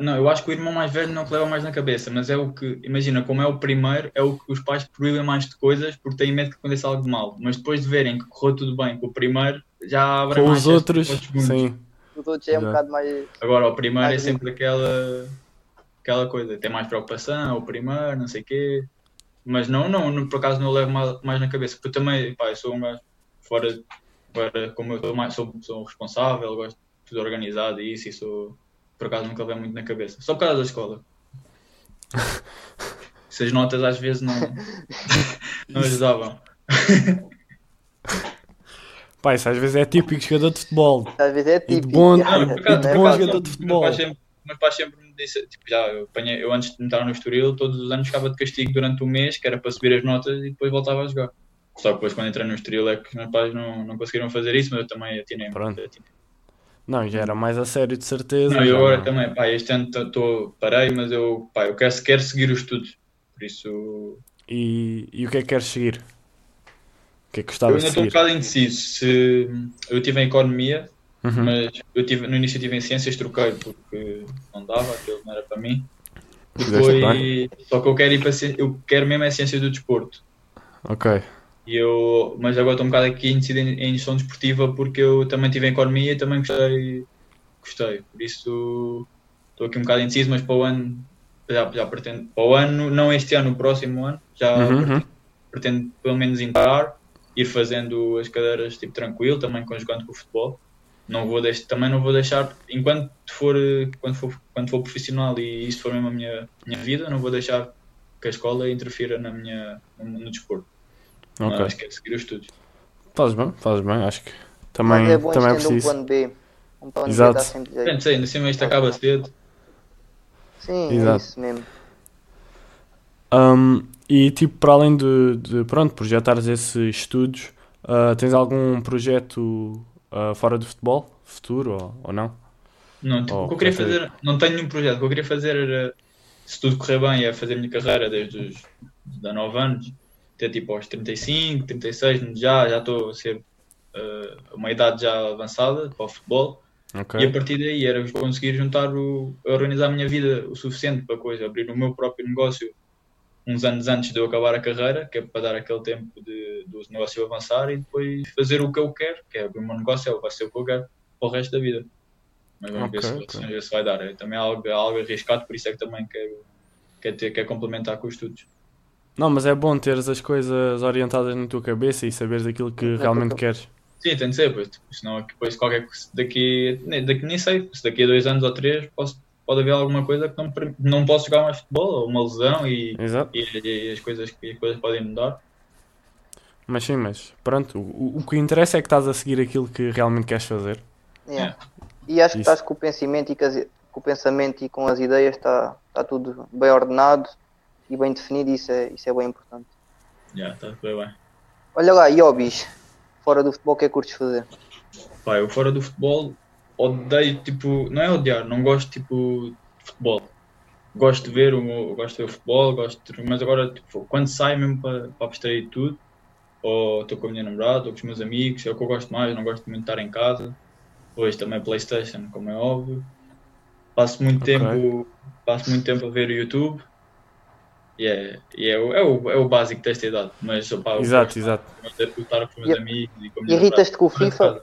Speaker 4: Não, eu acho que o irmão mais velho não que leva mais na cabeça, mas é o que, imagina, como é o primeiro, é o que os pais proíbem mais de coisas porque têm medo que aconteça algo de mal. Mas depois de verem que correu tudo bem com o primeiro, já abrem
Speaker 2: Com
Speaker 4: mais
Speaker 2: os outros, sim.
Speaker 1: Os outros é um bocado mais.
Speaker 4: Agora, o primeiro é
Speaker 1: Mais
Speaker 4: sempre aquela, aquela coisa, tem mais preocupação, o primeiro, não sei o quê. Mas não, não, não, por acaso não levo mais, mais na cabeça, porque eu também, pá, eu sou um gajo fora, fora como eu sou, mais, sou, sou responsável, gosto de tudo organizado e isso, e sou, por acaso nunca levo muito na cabeça. Só por causa da escola. (laughs) Se as notas às vezes não, (laughs) não ajudavam. (laughs)
Speaker 2: Pá, isso às vezes é típico jogador de futebol.
Speaker 1: Às vezes é
Speaker 2: E de
Speaker 1: típico.
Speaker 2: bom-
Speaker 4: Não, acaso,
Speaker 2: de bom
Speaker 1: fácil.
Speaker 2: jogador de
Speaker 4: Meu
Speaker 2: futebol.
Speaker 4: pai sempre, meu pai sempre me disse, tipo, já, eu, apanhei, eu antes de entrar no Estoril, todos os anos ficava de castigo durante um mês, que era para subir as notas e depois voltava a jogar. Só que depois quando entrei no Estoril é que os meus pais não, não conseguiram fazer isso, mas eu também atinei.
Speaker 2: Pronto. Não, já era mais a sério de certeza.
Speaker 4: Não, eu agora
Speaker 2: não-
Speaker 4: também, pá, este ano tô- tô- parei, mas eu, pá, eu quero, quero seguir os estudos. Por isso,
Speaker 2: E, e o que é que queres seguir? O que é que
Speaker 4: eu
Speaker 2: gostavas
Speaker 4: ainda
Speaker 2: de
Speaker 4: estou um
Speaker 2: seguir?
Speaker 4: bocado indeciso. Se, eu tive em Economia,
Speaker 2: Uhum.
Speaker 4: mas eu tive, no início tive em Ciências, troquei porque não dava, aquilo não era para mim. Depois, só que eu quero ir para eu quero mesmo é Ciências do Desporto.
Speaker 2: Ok.
Speaker 4: E eu, mas agora estou um bocado aqui indeciso em, em gestão desportiva porque eu também tive em economia e também gostei, gostei. Por isso estou aqui um bocado indeciso, mas para o ano já, já pretendo, para o ano, não este ano, o próximo ano, já
Speaker 2: Uhum,
Speaker 4: pretendo,
Speaker 2: uhum.
Speaker 4: pretendo pelo menos entrar, ir fazendo as cadeiras tipo tranquilo, também conjugando com o futebol. não vou deixar, também não vou deixar, enquanto for, quando for, quando for profissional e isso for mesmo a minha, minha vida, não vou deixar que a escola interfira na minha, no, no desporto.
Speaker 2: Ok.
Speaker 4: Mas quero seguir os estudos.
Speaker 2: Fazes bem, fazes bem, acho que também,
Speaker 1: Mas é bom
Speaker 2: também é
Speaker 1: estender um
Speaker 2: preciso.
Speaker 1: plano B. Um plano
Speaker 2: Exato.
Speaker 1: B dá sempre jeito.
Speaker 4: Depende, sei, ainda assim isto acaba cedo.
Speaker 1: Sim, é
Speaker 2: Exato.
Speaker 1: isso mesmo.
Speaker 2: Um, e tipo, para além de, de pronto, projetares esses estudos, ah, tens algum projeto ah, fora do futebol, futuro ou, ou não?
Speaker 4: Não, tipo,
Speaker 2: Oh,
Speaker 4: o que eu queria fazer, não tenho nenhum projeto, o que eu queria fazer era, se tudo correr bem, é fazer a minha carreira desde os 19 anos, até tipo aos 35, 36, já já estou a ser eh, uma idade já avançada para o futebol,
Speaker 2: Ok.
Speaker 4: e a partir daí era conseguir juntar, o, organizar a minha vida o suficiente para coisa, abrir o meu próprio negócio uns anos antes de eu acabar a carreira, que é para dar aquele tempo de, do negócio avançar e depois fazer o que eu quero, que é abrir o meu negócio, vai ser o que eu quero para o resto da vida. Mas vamos ver,
Speaker 2: Ok,
Speaker 4: se,
Speaker 2: ok.
Speaker 4: vamos ver se vai dar. É também algo, é algo arriscado, por isso é que também quero, quero, ter, quero complementar com os estudos.
Speaker 2: Não, mas é bom teres as coisas orientadas na tua cabeça e saberes aquilo que
Speaker 1: É
Speaker 2: realmente
Speaker 1: porque-
Speaker 2: queres.
Speaker 4: Sim, tem de ser, pois, senão depois qualquer coisa daqui, nem, daqui, nem sei, se daqui a dois anos ou três posso, pode haver alguma coisa que não, não posso jogar mais futebol, ou uma lesão e,
Speaker 2: Exato.
Speaker 4: e, e as, coisas, as coisas podem mudar.
Speaker 2: Mas sim, mas pronto, o, o que interessa é que estás a seguir aquilo que realmente queres fazer.
Speaker 1: Yeah. E acho que
Speaker 2: Isso.
Speaker 1: estás com o pensamento e com, as- com o pensamento e com as ideias está está tudo bem ordenado e bem definido, isso é, isso é bem importante.
Speaker 4: Já, está tudo bem.
Speaker 1: Olha lá, e hobbies? Fora do futebol, o que é que curtes fazer?
Speaker 4: Pá, eu fora do futebol odeio, tipo, não é odiar, não gosto, tipo, de futebol. Gosto de ver o meu- gosto de ver o futebol, gosto de, mas agora, tipo, quando saio mesmo para, abstrair tudo, ou estou com a minha namorada, ou com os meus amigos, é o que eu gosto mais, não gosto muito de estar em casa. Depois também Playstation, como é óbvio. Passo muito
Speaker 2: Ok.
Speaker 4: tempo, passo muito tempo a ver o YouTube. E é, e é, o, é, o, é o básico desta idade, mas pá, eu
Speaker 2: Exato,
Speaker 4: gosto
Speaker 2: exato.
Speaker 4: de estar com os meus
Speaker 1: E-
Speaker 4: amigos e com
Speaker 1: Irritas-te com o. FIFA?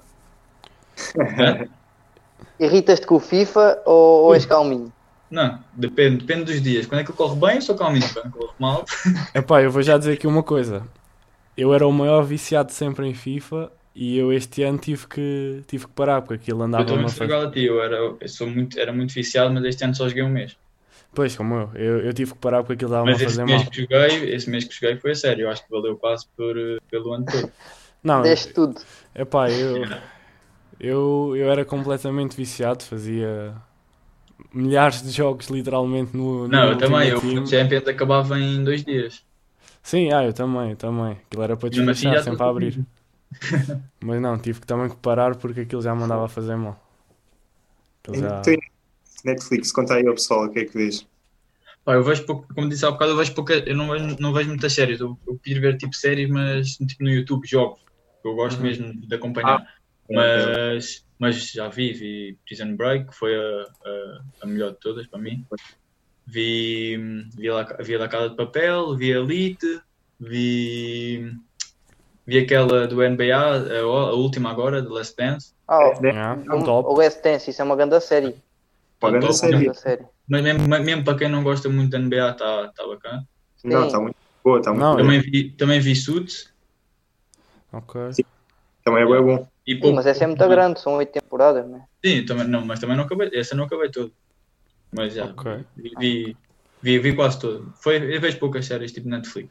Speaker 1: (laughs) Irritas-te com o FIFA ou, ou és calminho?
Speaker 4: Não, depende, depende dos dias. Quando é que eu corro bem, eu sou calminho. Quando corro mal, (laughs)
Speaker 2: Epá, eu vou já dizer aqui uma coisa. Eu era o maior viciado sempre em FIFA e eu este ano tive que, tive que parar porque aquilo
Speaker 4: eu
Speaker 2: andava
Speaker 4: estou
Speaker 2: uma
Speaker 4: muito a ti. Eu, era, eu sou muito, era muito viciado, mas este ano só joguei um mês.
Speaker 2: Pois, como eu, eu, eu tive que parar porque aquilo estava a
Speaker 4: Mas esse
Speaker 2: fazer
Speaker 4: mês
Speaker 2: mal.
Speaker 4: que joguei, esse mês que joguei foi a sério. Eu acho que valeu quase por, eh, pelo ano todo.
Speaker 2: Não,
Speaker 1: Deste tudo.
Speaker 2: epá, eu, eu, eu era completamente viciado, fazia milhares de jogos literalmente no, no
Speaker 4: Não, eu também. Eu, o. Champions acabava em dois dias.
Speaker 2: Sim, ah, eu também, eu também. Aquilo era para
Speaker 4: assim,
Speaker 2: despachar, sempre a abrir. Mas não, tive que também que parar porque aquilo já me andava a fazer mal. Aquilo já...
Speaker 3: Netflix, conta aí ao pessoal o que é que vês.
Speaker 4: Pá, eu vejo pouco, como disse há bocado, eu vejo pouca, eu não vejo, não vejo muitas séries. Eu, eu quis ver tipo séries, mas tipo no YouTube, jogos. Eu gosto
Speaker 2: Uhum.
Speaker 4: mesmo de acompanhar. Mas, mas já vi, vi Prison Break, que foi a, a, a melhor de todas para mim. Vi, vi, La, vi a da Casa de Papel, vi Elite, vi, vi aquela do NBA, a, a última agora, The Last Dance.
Speaker 1: Ah,
Speaker 2: Yeah,
Speaker 1: o,
Speaker 2: um top.
Speaker 1: o Last Dance, isso é uma grande série.
Speaker 3: Andar série.
Speaker 4: Mas mesmo, mesmo para quem não gosta muito da NBA, está tá bacana.
Speaker 3: Não,
Speaker 1: Sim.
Speaker 3: está muito boa, está muito
Speaker 2: Não.
Speaker 4: Também vi, também vi Suits.
Speaker 2: Ok.
Speaker 3: Também é bem bom.
Speaker 4: E
Speaker 1: Sim,
Speaker 4: pouco-
Speaker 1: mas essa é muito grande, são oito temporadas, né?
Speaker 4: Sim, também, não, mas também não acabei. Essa não acabei toda. Mas já.
Speaker 2: Ok.
Speaker 4: Vi, vi, vi, quase todo. Foi, eu vejo poucas séries tipo Netflix.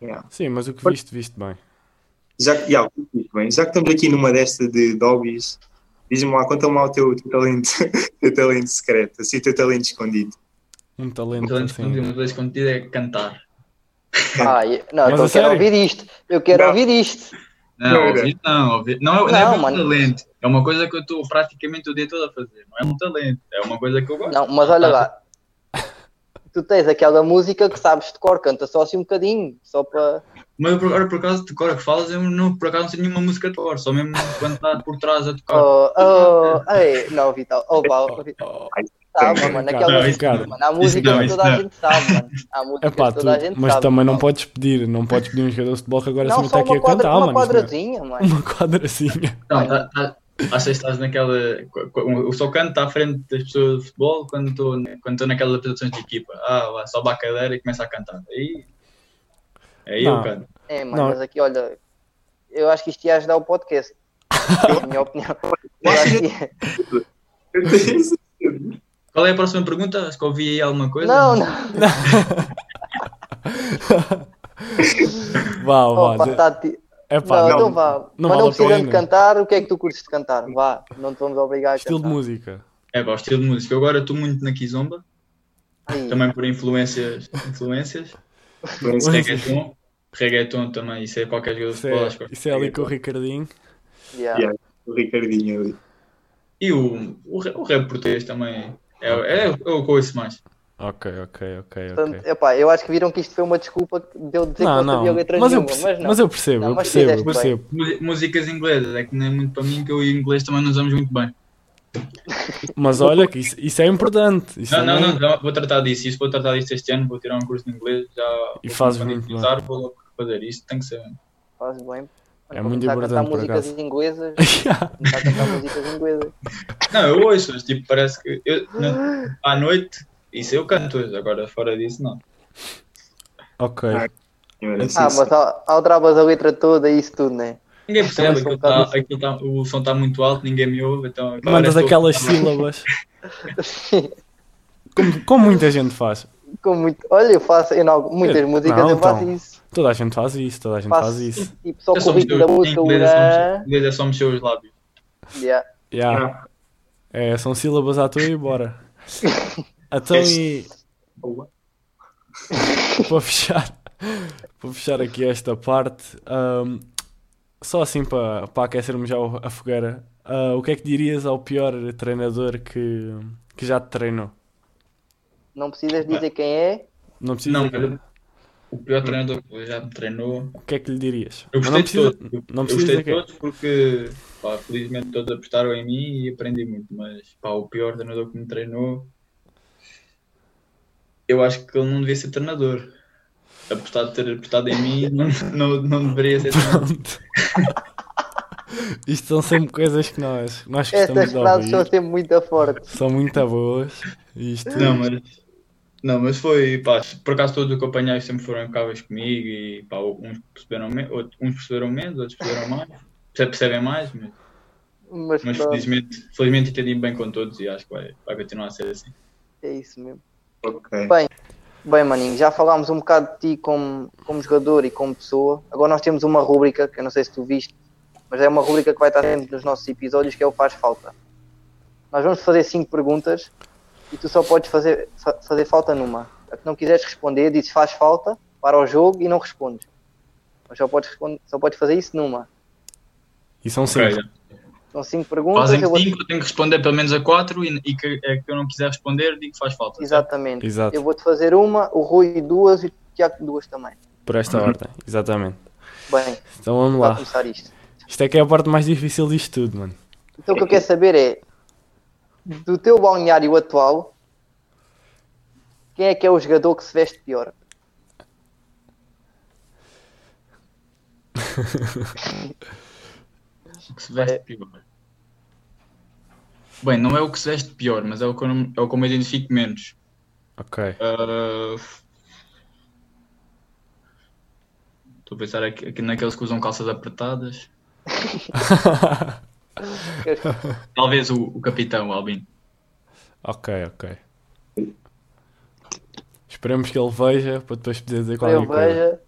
Speaker 3: Yeah.
Speaker 2: Sim, mas o que viste, viste bem.
Speaker 3: Já, yeah, bem. Já que estamos aqui numa desta de, de hobbies, diz-me lá, conta-me lá o teu, teu talento, (laughs) teu talento secreto, assim, o teu talento escondido.
Speaker 2: Um talento
Speaker 4: talento
Speaker 2: assim.
Speaker 4: escondido, uma coisa escondida é cantar.
Speaker 1: Ah, não,
Speaker 2: Mas
Speaker 1: então eu quero ouvir isto. Eu quero
Speaker 3: Não.
Speaker 1: ouvir isto.
Speaker 4: Não,
Speaker 3: Não,
Speaker 4: ouvir não, ouvir. Não, é- não,
Speaker 1: Não,
Speaker 4: é um
Speaker 1: mano.
Speaker 4: talento. É uma coisa que eu estou praticamente o dia todo a fazer. Não é um talento. É uma coisa que eu gosto.
Speaker 1: Não, mas olha lá. (laughs) Tu tens aquela música que sabes de cor, canta só assim um bocadinho, só para.
Speaker 4: Mas agora, por acaso, de cor que falas, eu não, por acaso não sei nenhuma música de cor. Só mesmo quando está por trás a tocar.
Speaker 1: Oh, oh, ei, não, Vital. Oh, Val, Vital. Sabe, mano, aquela
Speaker 2: Ricardo.
Speaker 1: mano, há música
Speaker 4: não,
Speaker 1: que (laughs) toda a gente sabe, mano. Há música
Speaker 2: Epá,
Speaker 1: que toda a gente
Speaker 2: mas
Speaker 1: sabe.
Speaker 2: também não podes pedir, não podes pedir um jogador de futebol que agora
Speaker 1: Não,
Speaker 2: se
Speaker 1: só
Speaker 2: está aqui
Speaker 1: uma,
Speaker 2: a
Speaker 1: quadra,
Speaker 2: cantar,
Speaker 1: uma
Speaker 2: mano. não é-
Speaker 1: quadrazinha, mano.
Speaker 2: Uma quadrazinha.
Speaker 4: Não, tá, tá, achas que estás naquela. Eu só canto à frente das pessoas de futebol quando estou quando estou naquelas apresentações de equipa. Ah, lá, sobe à cadeira e começa a cantar. Aí.
Speaker 2: Não.
Speaker 4: eu canto.
Speaker 1: É, mano,
Speaker 2: Não.
Speaker 1: mas aqui, olha, eu acho que isto ia ajudar o podcast. (laughs) Na minha opinião. Eu acho que-. (laughs)
Speaker 4: Qual é a próxima pergunta? Acho que ouvi aí alguma coisa.
Speaker 1: Não, não. (laughs)
Speaker 2: Vá,
Speaker 1: Oh,
Speaker 2: vá.
Speaker 1: pá, tá ti-
Speaker 2: É pá,
Speaker 1: não,
Speaker 2: não,
Speaker 1: então vá.
Speaker 2: não
Speaker 1: Mas não precisando de cantar, o que é que tu curtes de cantar? Vá, não te vamos obrigar a
Speaker 2: Estilo de
Speaker 1: cantar.
Speaker 2: música.
Speaker 4: É pá, estilo de música. Eu agora estou muito na Kizomba,
Speaker 1: Aí,
Speaker 4: também por influências. influências.
Speaker 3: Influência.
Speaker 4: Reggaeton. Reggaeton também, isso é qualquer jogador de
Speaker 2: Isso
Speaker 4: futebol.
Speaker 2: é,
Speaker 4: acho que
Speaker 2: isso
Speaker 4: de
Speaker 2: é ali com o. Ricardinho.
Speaker 1: yeah.
Speaker 3: Yeah, o Ricardinho ali.
Speaker 4: E o, o, o rap português também é, é, é o que eu ouço mais.
Speaker 2: Ok, ok, ok,
Speaker 1: Portanto,
Speaker 2: ok.
Speaker 1: epá, eu acho que viram que isto foi uma desculpa de eu dizer
Speaker 2: Não,
Speaker 1: que não sabia
Speaker 2: não,
Speaker 1: letras
Speaker 2: mas eu,
Speaker 1: nenhuma,
Speaker 2: percebo,
Speaker 1: mas não.
Speaker 2: mas eu percebo,
Speaker 1: Não,
Speaker 2: eu percebo, eu percebo.
Speaker 4: Músicas inglesas, é que não é muito para mim que eu e o inglês também nos usamos muito bem.
Speaker 2: Mas olha que isso, isso é importante. Isso
Speaker 4: Não, não, não, já vou tratar disso. Isso vou tratar disso este ano, vou tirar um curso de inglês, já
Speaker 2: E fazes
Speaker 4: quando
Speaker 2: muito bem.
Speaker 4: começar, vou fazer isso, tem que ser.
Speaker 1: Fazes bem.
Speaker 2: É muito
Speaker 1: começar a cantar
Speaker 2: importante,
Speaker 1: músicas inglesas. (laughs) a cantar músicas inglesas.
Speaker 4: Não, eu ouço, mas, tipo, parece que eu, na- à noite, isso eu canto hoje, agora fora disso não.
Speaker 2: Ok.
Speaker 3: Ah,
Speaker 1: Ah, mas al- alteravas a letra toda e isso tudo, né?
Speaker 4: Ninguém percebe, aquilo
Speaker 1: um
Speaker 4: tá, aquilo tá- o som está muito alto, ninguém me ouve, então...
Speaker 2: Mandas
Speaker 4: eu-
Speaker 2: aquelas sílabas. (laughs) (laughs) Como, como muita gente faz.
Speaker 1: Com muito... Olha, eu faço em algo- muitas
Speaker 2: Eu-
Speaker 1: músicas
Speaker 2: não,
Speaker 1: eu faço
Speaker 2: então.
Speaker 1: isso.
Speaker 2: Toda a gente faz isso, toda a gente
Speaker 1: Faço
Speaker 2: faz isso.
Speaker 1: tipo só
Speaker 4: É
Speaker 1: com o da música.
Speaker 4: é
Speaker 1: urã.
Speaker 4: em inglês é só mexer os lábios.
Speaker 1: Yeah.
Speaker 2: Yeah. É, são sílabas à toa e bora. (laughs) Então e
Speaker 3: Boa.
Speaker 2: para fechar, para fechar aqui esta parte, ahm, só assim para, para aquecermos já a fogueira, ah, o que é que dirias ao pior treinador que, que já te treinou?
Speaker 1: Não precisas dizer quem é.
Speaker 2: Não precisa
Speaker 4: Não,
Speaker 2: dizer quem-
Speaker 4: mas o pior treinador que já me treinou...
Speaker 2: o que é que lhe dirias?
Speaker 4: Eu gostei
Speaker 2: não
Speaker 4: de
Speaker 2: precisa,
Speaker 4: todos. Eu-
Speaker 2: não
Speaker 4: eu
Speaker 2: precisa
Speaker 4: gostei
Speaker 2: dizer
Speaker 4: de
Speaker 2: quem.
Speaker 4: todos porque, pá, felizmente todos apostaram em mim e aprendi muito, mas, pá, o pior treinador que me treinou, eu acho que ele não devia ser treinador. Apesar de ter apostado em mim, não, não, não deveria ser. (laughs)
Speaker 2: Isto são sempre coisas que nós, nós gostamos
Speaker 1: Estas frases são sempre muito fortes.
Speaker 2: São muito boas. Isto,
Speaker 4: Não, mas, não, mas foi, pá, por acaso todos os apanhei sempre foram impecáveis comigo e, pá, uns perceberam, me, outros, uns perceberam menos, outros perceberam mais, Perce- percebem mais, mas,
Speaker 1: Mas
Speaker 4: mas felizmente, felizmente entendi bem com todos e acho que vai, vai continuar a ser assim.
Speaker 1: é isso mesmo.
Speaker 3: Ok.
Speaker 1: Bem, Bem, maninho, já falámos um bocado de ti como, como jogador e como pessoa. Agora nós temos uma rúbrica, que eu não sei se tu viste, mas é uma rúbrica que vai estar sempre nos nossos episódios, que é o Faz Falta. Nós vamos fazer cinco perguntas e tu só podes fazer, fa- fazer falta numa. A que não quiseres responder, dizes faz falta, para o jogo e não respondes. Mas só podes, responder, só podes fazer isso numa.
Speaker 2: E são cinco.
Speaker 1: São cinco perguntas.
Speaker 4: Fazem
Speaker 1: eu vou-
Speaker 4: 5, eu tenho que responder pelo menos a 4 e, e que, é que eu não quiser responder, digo que faz falta.
Speaker 1: Exatamente.
Speaker 2: Exato.
Speaker 1: Eu vou-te fazer uma, o Rui duas e o Tiago duas também.
Speaker 2: Por esta ordem. Exatamente.
Speaker 1: Bem,
Speaker 2: Então vamos lá.
Speaker 1: começar isto.
Speaker 2: Isto é que é a parte mais difícil disto tudo, mano.
Speaker 1: Então o que eu quero saber é, do teu balneário atual, quem é que é o jogador que se veste pior? (laughs)
Speaker 4: O que se veste pior. Bem, não é o que se veste pior, mas é o que eu, não- é o que eu me identifico menos.
Speaker 2: Ok.
Speaker 4: Ah, Estou a pensar aqui, aqui naqueles que usam calças apertadas. (laughs) Talvez o, o capitão, o Albin.
Speaker 2: ok, ok. Esperemos que ele veja para depois poder dizer qualquer coisa.
Speaker 1: veja.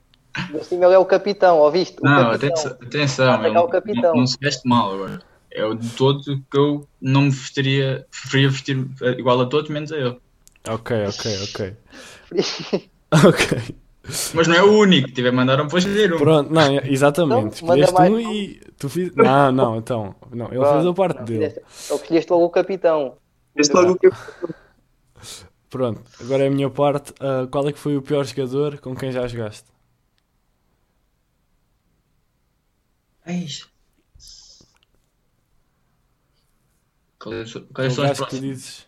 Speaker 1: Por cima ele é o capitão, ouviste? O
Speaker 4: Não,
Speaker 1: capitão.
Speaker 4: atenção, atenção ele
Speaker 1: o capitão.
Speaker 4: Não, não se veste mal agora. É o de todos que eu não me vestiria, preferia vestir igual a todos, menos a ele.
Speaker 2: Ok, ok, ok. (laughs) Ok.
Speaker 4: Mas não é o único, tiver mandaram para escolher um.
Speaker 2: Pronto, não, é- exatamente.
Speaker 1: Então,
Speaker 2: Escolheste
Speaker 1: mais
Speaker 2: um
Speaker 1: um.
Speaker 2: e tu fiz. Não, não, então. Não, ele fez a parte dele.
Speaker 1: Ele escolheste logo o capitão.
Speaker 3: Este logo o que eu (laughs)
Speaker 2: Pronto, agora é a minha parte. Ah, qual é que foi o pior jogador com quem já jogaste?
Speaker 4: Eis. Quais, quais
Speaker 2: Aquele
Speaker 4: são
Speaker 2: gajo que dizes.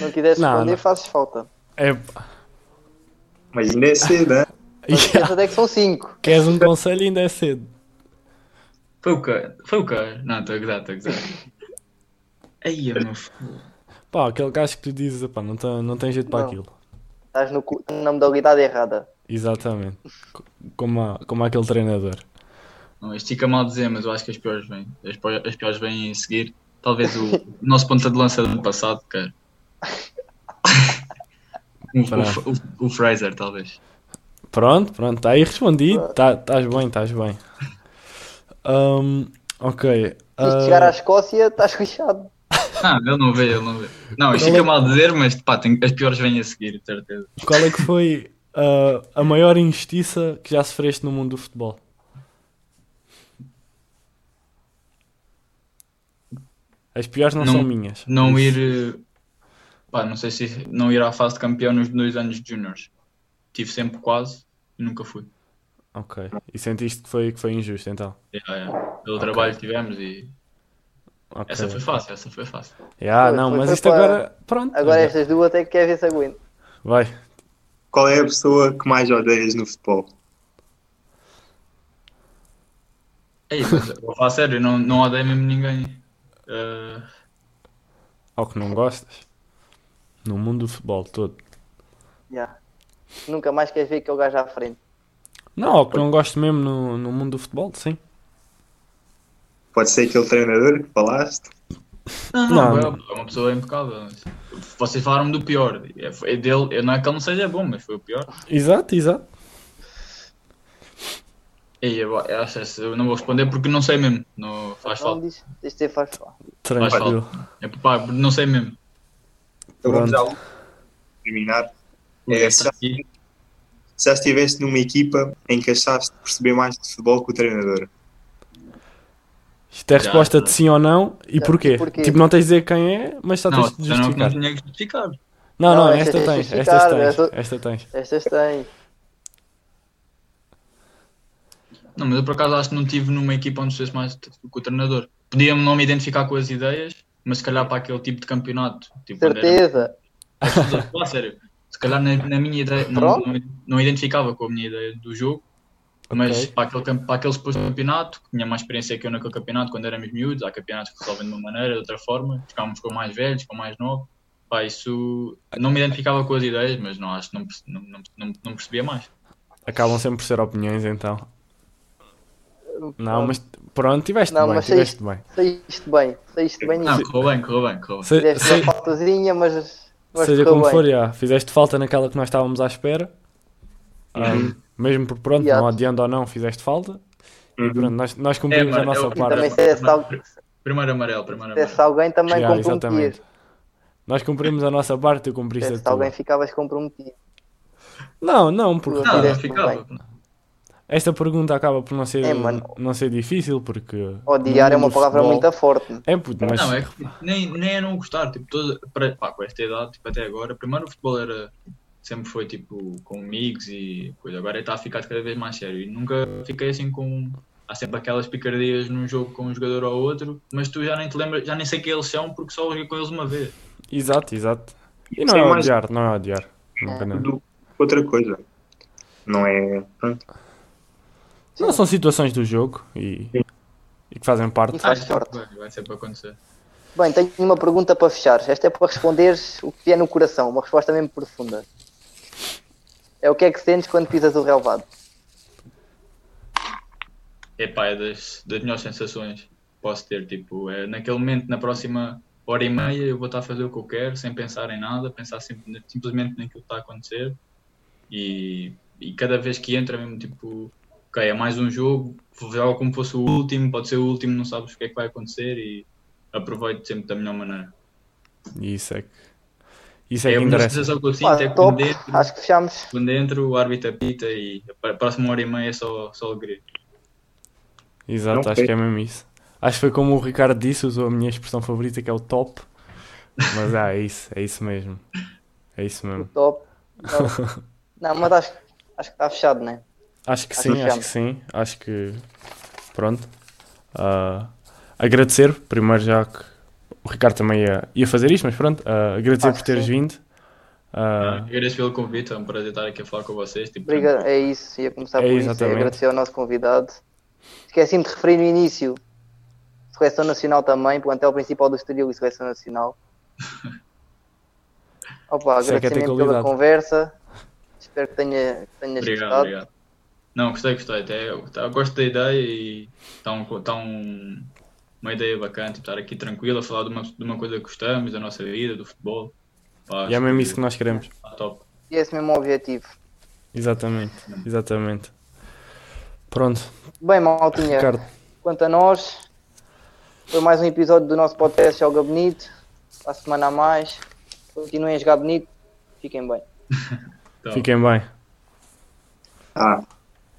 Speaker 1: Não quiseres
Speaker 2: Não,
Speaker 1: responder, fazes falta.
Speaker 2: É.
Speaker 3: Mas ainda é cedo, né? (laughs)
Speaker 1: Não esqueças é que são cinco.
Speaker 2: Queres um conselho ainda é cedo.
Speaker 4: Foi o que? Foi o que? Não, estou a gozar, estou a gozar. Aí, meu.
Speaker 2: Pá, aquele gajo que tu dizes, pá, não tem, não tem jeito para
Speaker 1: Não.
Speaker 2: aquilo.
Speaker 1: Estás no, na modalidade errada.
Speaker 2: Exatamente. Co- Como, a- como aquele treinador.
Speaker 4: Não, isto fica mal dizer, mas eu acho que as piores vêm. As, as piores vêm a seguir. Talvez o, o (laughs) nosso ponta de lança do ano passado, cara. (laughs) o, o, o, o Fraser, talvez.
Speaker 2: Pronto, pronto, está aí respondido. Estás bem, estás bem. Ahm, ok. Ah,
Speaker 1: chegar à Escócia, estás fechado.
Speaker 4: Ah, ele não vê, ele não vê. Não, isto fica
Speaker 2: é-
Speaker 4: mal dizer, mas pá, tem- as piores vêm a seguir, de certeza.
Speaker 2: Qual é que foi ah, a maior injustiça que já sofreste no mundo do futebol? As piores não,
Speaker 4: Não-
Speaker 2: são minhas.
Speaker 4: Não
Speaker 2: isso-
Speaker 4: ir. Pá, não sei se não ir à fase de campeão nos dois anos de juniors. Tive sempre quase e nunca fui.
Speaker 2: Ok. E sentiste que foi, que foi injusto então?
Speaker 4: Yeah, yeah. Pelo trabalho que tivemos e.
Speaker 2: Ok.
Speaker 4: Essa foi fácil, essa foi fácil.
Speaker 2: Yeah,
Speaker 1: Foi-
Speaker 2: não,
Speaker 1: foi-
Speaker 2: mas
Speaker 1: foi
Speaker 2: isto
Speaker 1: para-
Speaker 2: agora. Pronto.
Speaker 1: Agora estas duas até que quer ver se aguento.
Speaker 2: Vai.
Speaker 3: Qual é a pessoa que mais odeias no futebol?
Speaker 4: Ei, mas eu vou falar sério, não, não odeio mesmo ninguém. Eh,
Speaker 2: Ao que não gostas. No mundo do futebol todo.
Speaker 1: Já. Nunca mais queres ver aquele gajo à frente.
Speaker 2: Não, ao que não gosto mesmo no, no mundo do futebol, sim.
Speaker 3: Pode ser aquele treinador que falaste?
Speaker 4: Não,
Speaker 2: Não,
Speaker 4: não,
Speaker 2: não.
Speaker 4: é uma pessoa impecável. Vocês falaram do pior. É, é dele, não é que ele não seja bom, mas foi o pior.
Speaker 2: Exato, exato.
Speaker 4: Ei, eu, eu, acho que eu não vou responder porque não sei mesmo. Não faz
Speaker 1: Não
Speaker 4: falta.
Speaker 1: diz, diz ter faz falta.
Speaker 2: Tranquilo.
Speaker 4: É, pá, não sei mesmo.
Speaker 3: Então vamos ao terminar. É, se, já estiveste numa equipa em que achaste perceber mais de futebol que o treinador,
Speaker 2: Isto é
Speaker 4: Já,
Speaker 2: resposta
Speaker 4: já.
Speaker 2: de sim ou não. E
Speaker 1: Já,
Speaker 2: porquê?
Speaker 1: porquê?
Speaker 2: Tipo, não tens de dizer quem é, mas só
Speaker 4: Não,
Speaker 2: tens de
Speaker 4: já não, não
Speaker 2: justificar.
Speaker 4: justificar.
Speaker 2: Não, não,
Speaker 1: Não,
Speaker 2: esta
Speaker 1: esta tens de
Speaker 2: tens.
Speaker 1: justificar,
Speaker 2: Esta tens.
Speaker 1: esta-
Speaker 2: Esta tens.
Speaker 1: Estas têm.
Speaker 4: Não, mas eu por acaso acho que não tive numa equipa onde fosse mais do que o treinador. Podia-me não me identificar com as ideias, mas se calhar para aquele tipo de campeonato. Tipo, era-
Speaker 1: Certeza.
Speaker 4: Estou a falar sério. Se calhar na, na minha ideia, não, não, não identificava com a minha ideia do jogo, mas para, aquele, para aquele suposto campeonato, que tinha mais experiência que eu naquele campeonato quando éramos miúdos, há campeonatos que resolvem de uma maneira, de outra forma, ficávamos com mais velhos, com mais novos. Pá, isso não me identificava com as ideias, mas não acho não, não, não, não percebia mais.
Speaker 2: Acabam sempre por ser opiniões, então. Não, mas pronto, tiveste
Speaker 1: Não,
Speaker 2: bem,
Speaker 1: mas
Speaker 2: tiveste bem.
Speaker 1: Saíste bem. Saíste bem
Speaker 4: Não,
Speaker 1: nisso.
Speaker 4: correu bem, correu bem, correu bem.
Speaker 2: Se-
Speaker 1: Fizeste
Speaker 2: se-
Speaker 1: uma faltazinha, mas. mas
Speaker 2: seja como
Speaker 1: bem.
Speaker 2: for, já, fizeste falta naquela que nós estávamos à espera. Ah, mesmo por pronto,
Speaker 1: Exato.
Speaker 2: não adiando ou não, fizeste falta. E
Speaker 3: Uhum.
Speaker 2: pronto, nós, nós cumprimos
Speaker 4: É,
Speaker 2: a nossa
Speaker 4: eu-
Speaker 2: parte.
Speaker 1: Também se
Speaker 4: Primeiro amarelo, primeiro
Speaker 1: se
Speaker 4: amarelo.
Speaker 1: alguém também comprometias.
Speaker 2: exatamente. Nós cumprimos a nossa parte e tu
Speaker 1: Se
Speaker 2: cumpriste a tua.
Speaker 1: alguém ficavas comprometido.
Speaker 2: Não, não, porque
Speaker 1: Não,
Speaker 4: Não, não ficava.
Speaker 2: Esta pergunta acaba por não ser,
Speaker 1: É, mano.
Speaker 2: não ser difícil, porque.
Speaker 1: Odiar é uma palavra
Speaker 2: futebol-
Speaker 1: muito forte.
Speaker 2: É, puto, mas.
Speaker 4: Não, é que nem, nem é não gostar, tipo, todo, para, pá, com esta idade, tipo, até agora, primeiro o futebol era, sempre foi tipo com amigos e coisa, agora está a ficar cada vez mais sério e nunca fiquei assim com, há sempre aquelas picardias num jogo com um jogador ou outro, mas tu já nem te lembras, já nem sei quem eles são porque só joguei com eles uma vez.
Speaker 2: Exato, exato. E não
Speaker 3: Sem
Speaker 2: é
Speaker 3: mais
Speaker 2: odiar, não é odiar. Nunca não.
Speaker 3: outra coisa. Não é. Pronto.
Speaker 2: Não são situações do jogo e, e que fazem parte.
Speaker 1: Faz
Speaker 4: Ah,
Speaker 1: sorte.
Speaker 4: vai, sempre acontecer.
Speaker 1: Bem, tenho uma pergunta para fechar. Esta é para responderes o que vier no coração, uma resposta mesmo profunda. É o que é que sentes quando pisas o relvado?
Speaker 4: É pá, é das, das melhores sensações que posso ter, tipo, é, naquele momento, na próxima hora e meia, eu vou estar a fazer o que eu quero, sem pensar em nada, pensar simplesmente naquilo que está a acontecer e, e cada vez que entra mesmo, tipo, ok, é mais um jogo, joga como fosse o último, pode ser o último, não sabes o que é que vai acontecer e aproveito sempre da melhor maneira.
Speaker 2: Isso é que. Isso é,
Speaker 4: É
Speaker 2: que
Speaker 4: uma sensação que eu sinto, é quando entro,
Speaker 1: Acho que fechamos.
Speaker 4: quando entro, o árbitro apita e a próxima hora e meia é só, só alegria.
Speaker 2: Exato,
Speaker 3: Não
Speaker 2: acho
Speaker 3: foi.
Speaker 2: que é mesmo isso. Acho que foi como o Ricardo disse, usou a minha expressão favorita que é o top. Mas ah, é isso, é isso mesmo. É isso mesmo.
Speaker 1: Top. (laughs) Top. Não, mas acho, acho que está fechado, né?
Speaker 2: Acho que
Speaker 1: Acho
Speaker 2: sim,
Speaker 1: que
Speaker 2: acho que sim. Acho que. Pronto. Ah, agradecer, primeiro já que o Ricardo também ia, ia fazer isto, mas pronto. ah, agradecer
Speaker 1: Acho
Speaker 2: por teres
Speaker 1: sim.
Speaker 2: vindo. Ah,
Speaker 4: Agradeço pelo convite, é um prazer estar aqui a falar com vocês. Tipo,
Speaker 1: Obrigado. É isso. Ia começar
Speaker 2: É
Speaker 1: por isso.
Speaker 2: exatamente.
Speaker 1: É agradecer ao nosso convidado. Esqueci-me de referir no início. Seleção Nacional também, plantel principal do Estoril e Seleção Nacional. (laughs) Opa,
Speaker 2: Isso é é
Speaker 1: agradecimento pela conversa. Espero que tenha, que tenhas
Speaker 4: Obrigado,
Speaker 1: gostado.
Speaker 4: obrigado. Não, gostei, gostei. Até, tá, gosto da ideia e está um, tá um, uma ideia bacana, tipo, estar aqui tranquilo a falar de uma, de uma coisa que gostamos, da nossa vida, do futebol. Pá,
Speaker 2: E é mesmo isso que nós queremos.
Speaker 4: tá top.
Speaker 1: E esse mesmo o objetivo.
Speaker 2: Exatamente, exatamente. Pronto,
Speaker 1: Bem, maltinha,
Speaker 2: Ricardo.
Speaker 1: quanto a nós, foi mais um episódio do nosso podcast Joga Bonito. Para a semana a mais. Continuem a jogar bonito. Fiquem bem.
Speaker 4: Então, (laughs)
Speaker 2: Fiquem bem.
Speaker 3: Ah,